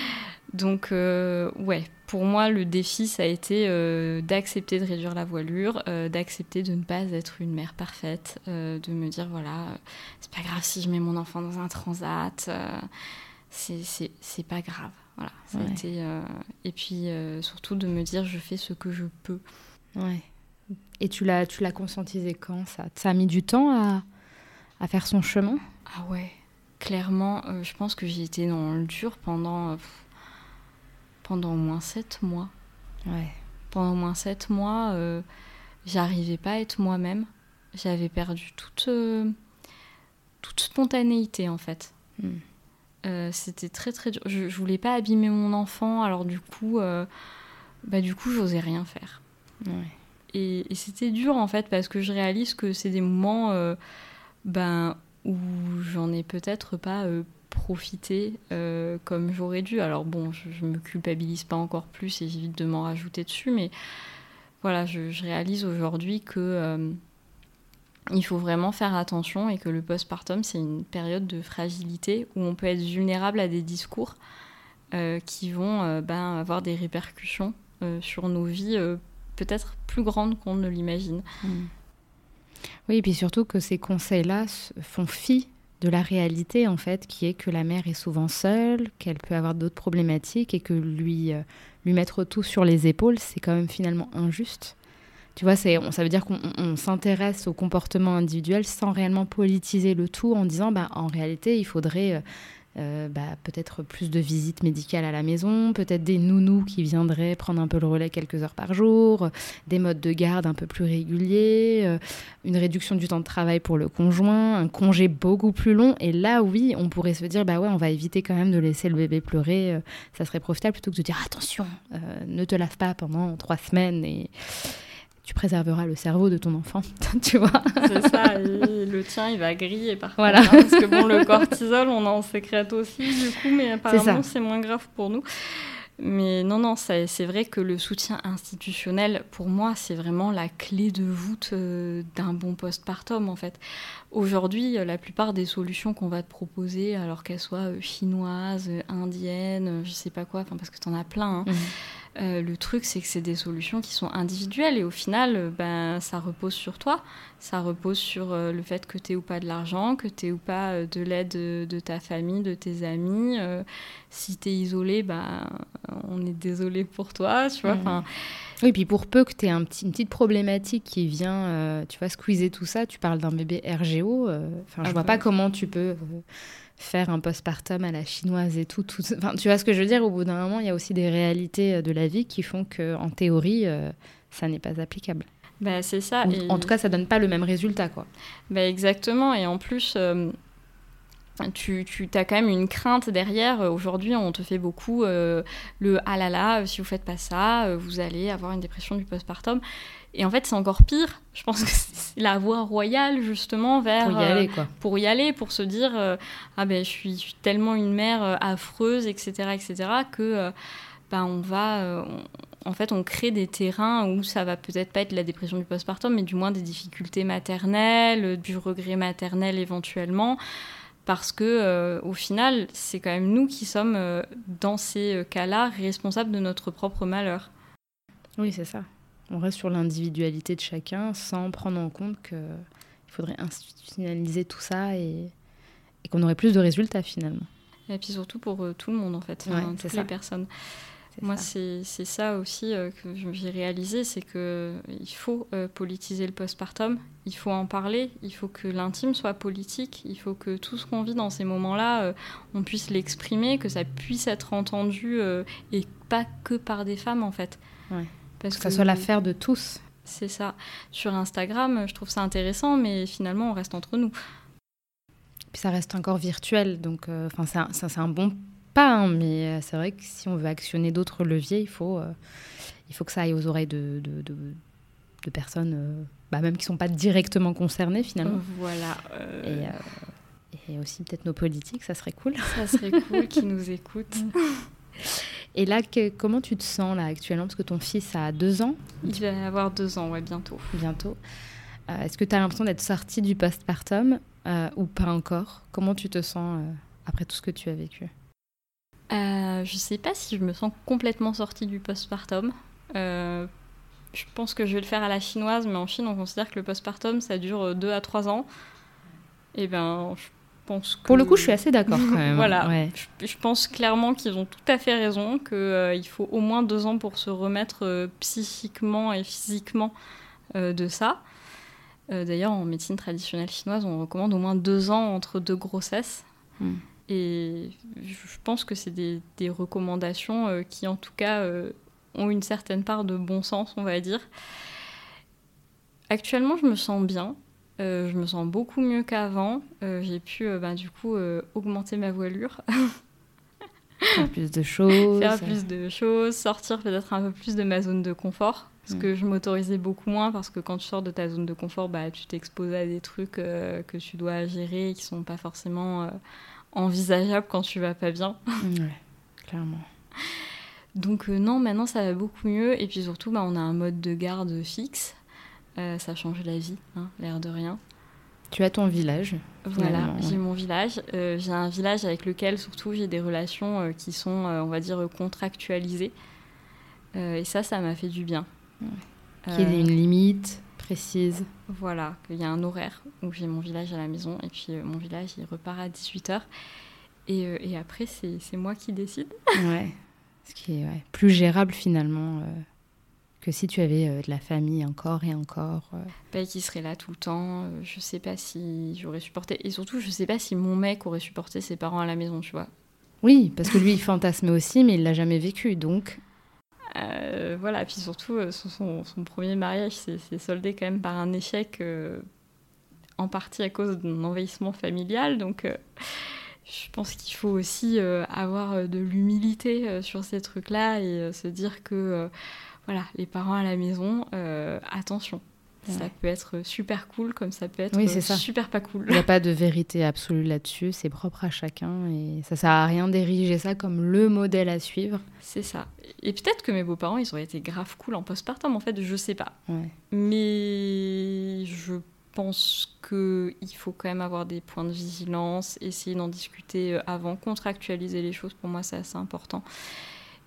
donc ouais, pour moi le défi ça a été d'accepter de réduire la voilure, d'accepter de ne pas être une mère parfaite, de me dire voilà, c'est pas grave si je mets mon enfant dans un transat c'est pas grave. Voilà, ça a été, euh, et puis euh, surtout de me dire je fais ce que je peux. Ouais. Et tu l'as tu l'as conscientisé quand ça? Ça a mis du temps à, à faire son chemin? Ah ouais, clairement, euh, je pense que j'ai été dans le dur pendant pendant au moins sept mois. Ouais. Pendant au moins sept mois, j'arrivais pas à être moi-même. J'avais perdu toute toute spontanéité en fait. Hmm. Euh, c'était très très dur. Je, je, voulais pas abîmer mon enfant, alors du coup, euh, bah du coup, j'osais rien faire. Et, c'était dur en fait parce que je réalise que c'est des moments euh, ben, où j'en ai peut-être pas profité comme j'aurais dû. Alors bon, je, je, me culpabilise pas encore plus et j'évite de m'en rajouter dessus, mais voilà, je, je réalise aujourd'hui que il faut vraiment faire attention et que le postpartum, c'est une période de fragilité où on peut être vulnérable à des discours euh, qui vont euh, ben, avoir des répercussions euh, sur nos vies peut-être plus grandes qu'on ne l'imagine. Mm. Oui, et puis surtout que ces conseils-là font fi de la réalité, en fait, qui est que la mère est souvent seule, qu'elle peut avoir d'autres problématiques et que lui, lui mettre tout sur les épaules, c'est quand même finalement injuste. Tu vois, ça veut dire qu'on s'intéresse au comportement individuel sans réellement politiser le tout en disant, bah, en réalité, il faudrait euh, euh, bah, peut-être plus de visites médicales à la maison, peut-être des nounous qui viendraient prendre un peu le relais quelques heures par jour, des modes de garde un peu plus réguliers, euh, une réduction du temps de travail pour le conjoint, un congé beaucoup plus long. Et là, oui, on pourrait se dire, bah ouais, on va éviter quand même de laisser le bébé pleurer, ça serait profitable plutôt que de dire, attention, ne te lave pas pendant trois semaines et tu préserveras le cerveau de ton enfant, tu vois. C'est ça, le tien, il va griller par contre. Hein, parce que bon, le cortisol, on en sécrète aussi, du coup, mais apparemment, c'est moins grave pour nous. Mais non, non, c'est vrai que le soutien institutionnel, pour moi, c'est vraiment la clé de voûte euh, d'un bon postpartum, en fait. Aujourd'hui, la plupart des solutions qu'on va te proposer, alors qu'elles soient euh, chinoises, indiennes, je sais pas quoi, parce que tu en as plein, hein, mmh. Euh, le truc, c'est que c'est des solutions qui sont individuelles et au final, euh, ben, ça repose sur toi. Ça repose sur euh, le fait que tu ou pas de l'argent, que tu ou pas de l'aide de, ta famille, de tes amis. si tu es isolé, ben, on est désolé pour toi, tu vois. Mmh. Oui, puis pour peu que tu aies un petit, une petite problématique qui vient, tu vois, squeezer tout ça, tu parles d'un bébé RGO. Enfin, je ah vois bah pas comment tu peux faire un postpartum à la chinoise et tout. tout... Enfin, tu vois ce que je veux dire? Au bout d'un moment, il y a aussi des réalités euh, de la vie qui font que, en théorie, euh, ça n'est pas applicable. Bah, c'est ça. En tout cas, ça donne pas le même résultat, quoi. Bah, exactement. Et en plus, euh, tu, tu as quand même une crainte derrière. Aujourd'hui, on te fait beaucoup le ah là là, si vous faites pas ça, vous allez avoir une dépression du postpartum. Et en fait, c'est encore pire. Je pense que c'est la voie royale, justement, vers. Pour y aller, quoi. pour y aller, pour se dire euh, Ah ben, je suis, tellement une mère euh, affreuse, etc., etc., que. Euh, ben, on va. en fait, on crée des terrains où ça va peut-être pas être la dépression du postpartum, mais du moins des difficultés maternelles, du regret maternel éventuellement parce que au final, c'est quand même nous qui sommes dans ces cas-là responsables de notre propre malheur. Oui, c'est ça on reste sur l'individualité de chacun sans prendre en compte qu'il faudrait institutionnaliser tout ça et, qu'on aurait plus de résultats finalement. Et puis surtout pour euh, tout le monde en fait, hein, toutes les personnes. Moi, c'est ça aussi euh, que j'ai réalisé, c'est qu'il euh, faut politiser le postpartum, il faut en parler, il faut que l'intime soit politique, il faut que tout ce qu'on vit dans ces moments-là, on puisse l'exprimer, que ça puisse être entendu et pas que par des femmes en fait. Ouais que, ça soit l'affaire de tous. C'est ça. Sur Instagram, je trouve ça intéressant, mais finalement, on reste entre nous. Puis ça reste encore virtuel, donc euh, enfin c'est un, bon pas, hein, mais euh, c'est vrai que si on veut actionner d'autres leviers, il faut, euh, il faut que ça aille aux oreilles de, de, de, personnes, bah, même qui ne sont pas directement concernées finalement. Voilà. Et, et, aussi peut-être nos politiques, ça serait cool. Ça serait cool qu'ils nous écoutent. Et là, comment tu te sens là actuellement? Parce que ton fils a deux ans. Il va avoir deux ans, ouais, bientôt. Bientôt. Euh, est-ce que tu as l'impression d'être sortie du postpartum euh, ou pas encore? Comment tu te sens euh, après tout ce que tu as vécu? Euh, Je sais pas si je me sens complètement sortie du postpartum. je pense que je vais le faire à la chinoise, mais en Chine, on considère que le postpartum, ça dure deux à trois ans. Et eh ben, je pour le coup, je suis assez d'accord quand même. voilà. Je, pense clairement qu'ils ont tout à fait raison, qu'il euh, faut au moins deux ans pour se remettre euh, psychiquement et physiquement euh, de ça. D'ailleurs, en médecine traditionnelle chinoise, on recommande au moins deux ans entre deux grossesses. Hmm. Et je pense que c'est des, des, recommandations qui, en tout cas, ont une certaine part de bon sens, on va dire. Actuellement, je me sens bien. Euh, je me sens beaucoup mieux qu'avant. Euh, j'ai pu, euh, bah, du coup, augmenter ma voilure. Faire plus de choses. Faire plus de choses, sortir peut-être un peu plus de ma zone de confort. Parce mm. que je m'autorisais beaucoup moins, parce que quand tu sors de ta zone de confort, bah, tu t'exposes à des trucs que tu dois gérer et qui sont pas forcément envisageables quand tu vas pas bien. ouais, clairement. Donc non, maintenant ça va beaucoup mieux. Et puis surtout, bah, on a un mode de garde fixe. Euh, ça change la vie, hein, l'air de rien. Tu as ton village. Voilà, j'ai mon village. Euh, j'ai un village avec lequel surtout j'ai des relations euh, qui sont, on va dire, contractualisées. et ça, ça m'a fait du bien. Qu'il y ait une limite précise. Voilà, qu'il y a un horaire où j'ai mon village à la maison et puis mon village il repart à 18h. Et, et après, c'est moi qui décide. ouais, ce qui est plus gérable finalement que si tu avais euh, de la famille encore et encore euh. bah, Qui serait là tout le temps. Euh, je sais pas si j'aurais supporté. Et surtout, je sais pas si mon mec aurait supporté ses parents à la maison, tu vois. Oui, parce que lui, il fantasmait aussi, mais il l'a jamais vécu, donc. voilà, puis surtout, son, son, premier mariage s'est soldé quand même par un échec, en partie à cause d'un envahissement familial. Donc, je pense qu'il faut aussi avoir de l'humilité sur ces trucs-là et se dire que voilà, les parents à la maison, euh, attention. Ça peut être super cool comme ça peut être super pas cool. Il n'y a pas de vérité absolue là-dessus, c'est propre à chacun et ça sert à rien d'ériger ça comme le modèle à suivre. C'est ça. Et peut-être que mes beaux-parents, ils auraient été grave cool en postpartum en fait, je sais pas. Mais je pense qu'il faut quand même avoir des points de vigilance, essayer d'en discuter euh, avant, contractualiser les choses, pour moi c'est assez important.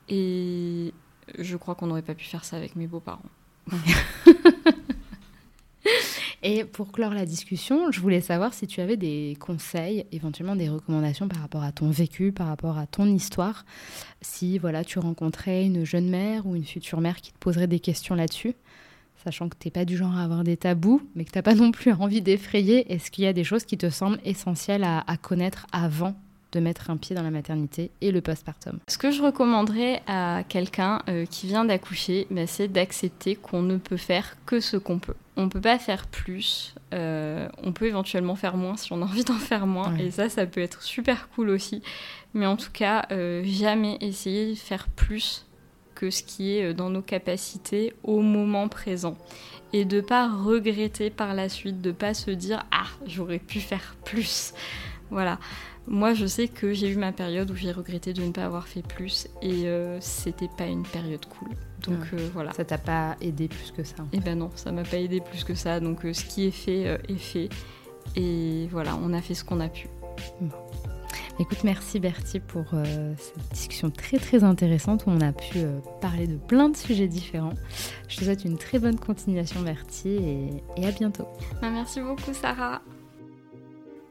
Et je crois qu'on n'aurait pas pu faire ça avec mes beaux-parents. Et pour clore la discussion, je voulais savoir si tu avais des conseils, éventuellement des recommandations par rapport à ton vécu, par rapport à ton histoire. Si voilà, tu rencontrais une jeune mère ou une future mère qui te poserait des questions là-dessus, sachant que tu n'es pas du genre à avoir des tabous, mais que tu n'as pas non plus envie d'effrayer, est-ce qu'il y a des choses qui te semblent essentielles à, à connaître avant de mettre un pied dans la maternité et le postpartum. Ce que je recommanderais à quelqu'un euh, qui vient d'accoucher, bah, c'est d'accepter qu'on ne peut faire que ce qu'on peut. On ne peut pas faire plus, euh, on peut éventuellement faire moins si on a envie d'en faire moins, et ça, ça peut être super cool aussi. Mais en tout cas, euh, jamais essayer de faire plus que ce qui est dans nos capacités au moment présent et de pas regretter par la suite, de pas se dire ah j'aurais pu faire plus. Voilà. Moi, je sais que j'ai eu ma période où j'ai regretté de ne pas avoir fait plus et euh, c'était pas une période cool. Donc euh, voilà. Ça t'a pas aidé plus que ça Eh ben non, ça m'a pas aidé plus que ça. Donc euh, ce qui est fait est fait. Et voilà, on a fait ce qu'on a pu. Écoute, merci Bertie pour cette discussion très très intéressante où on a pu parler de plein de sujets différents. Je te souhaite une très bonne continuation Bertie et, à bientôt. Bah, merci beaucoup Sarah.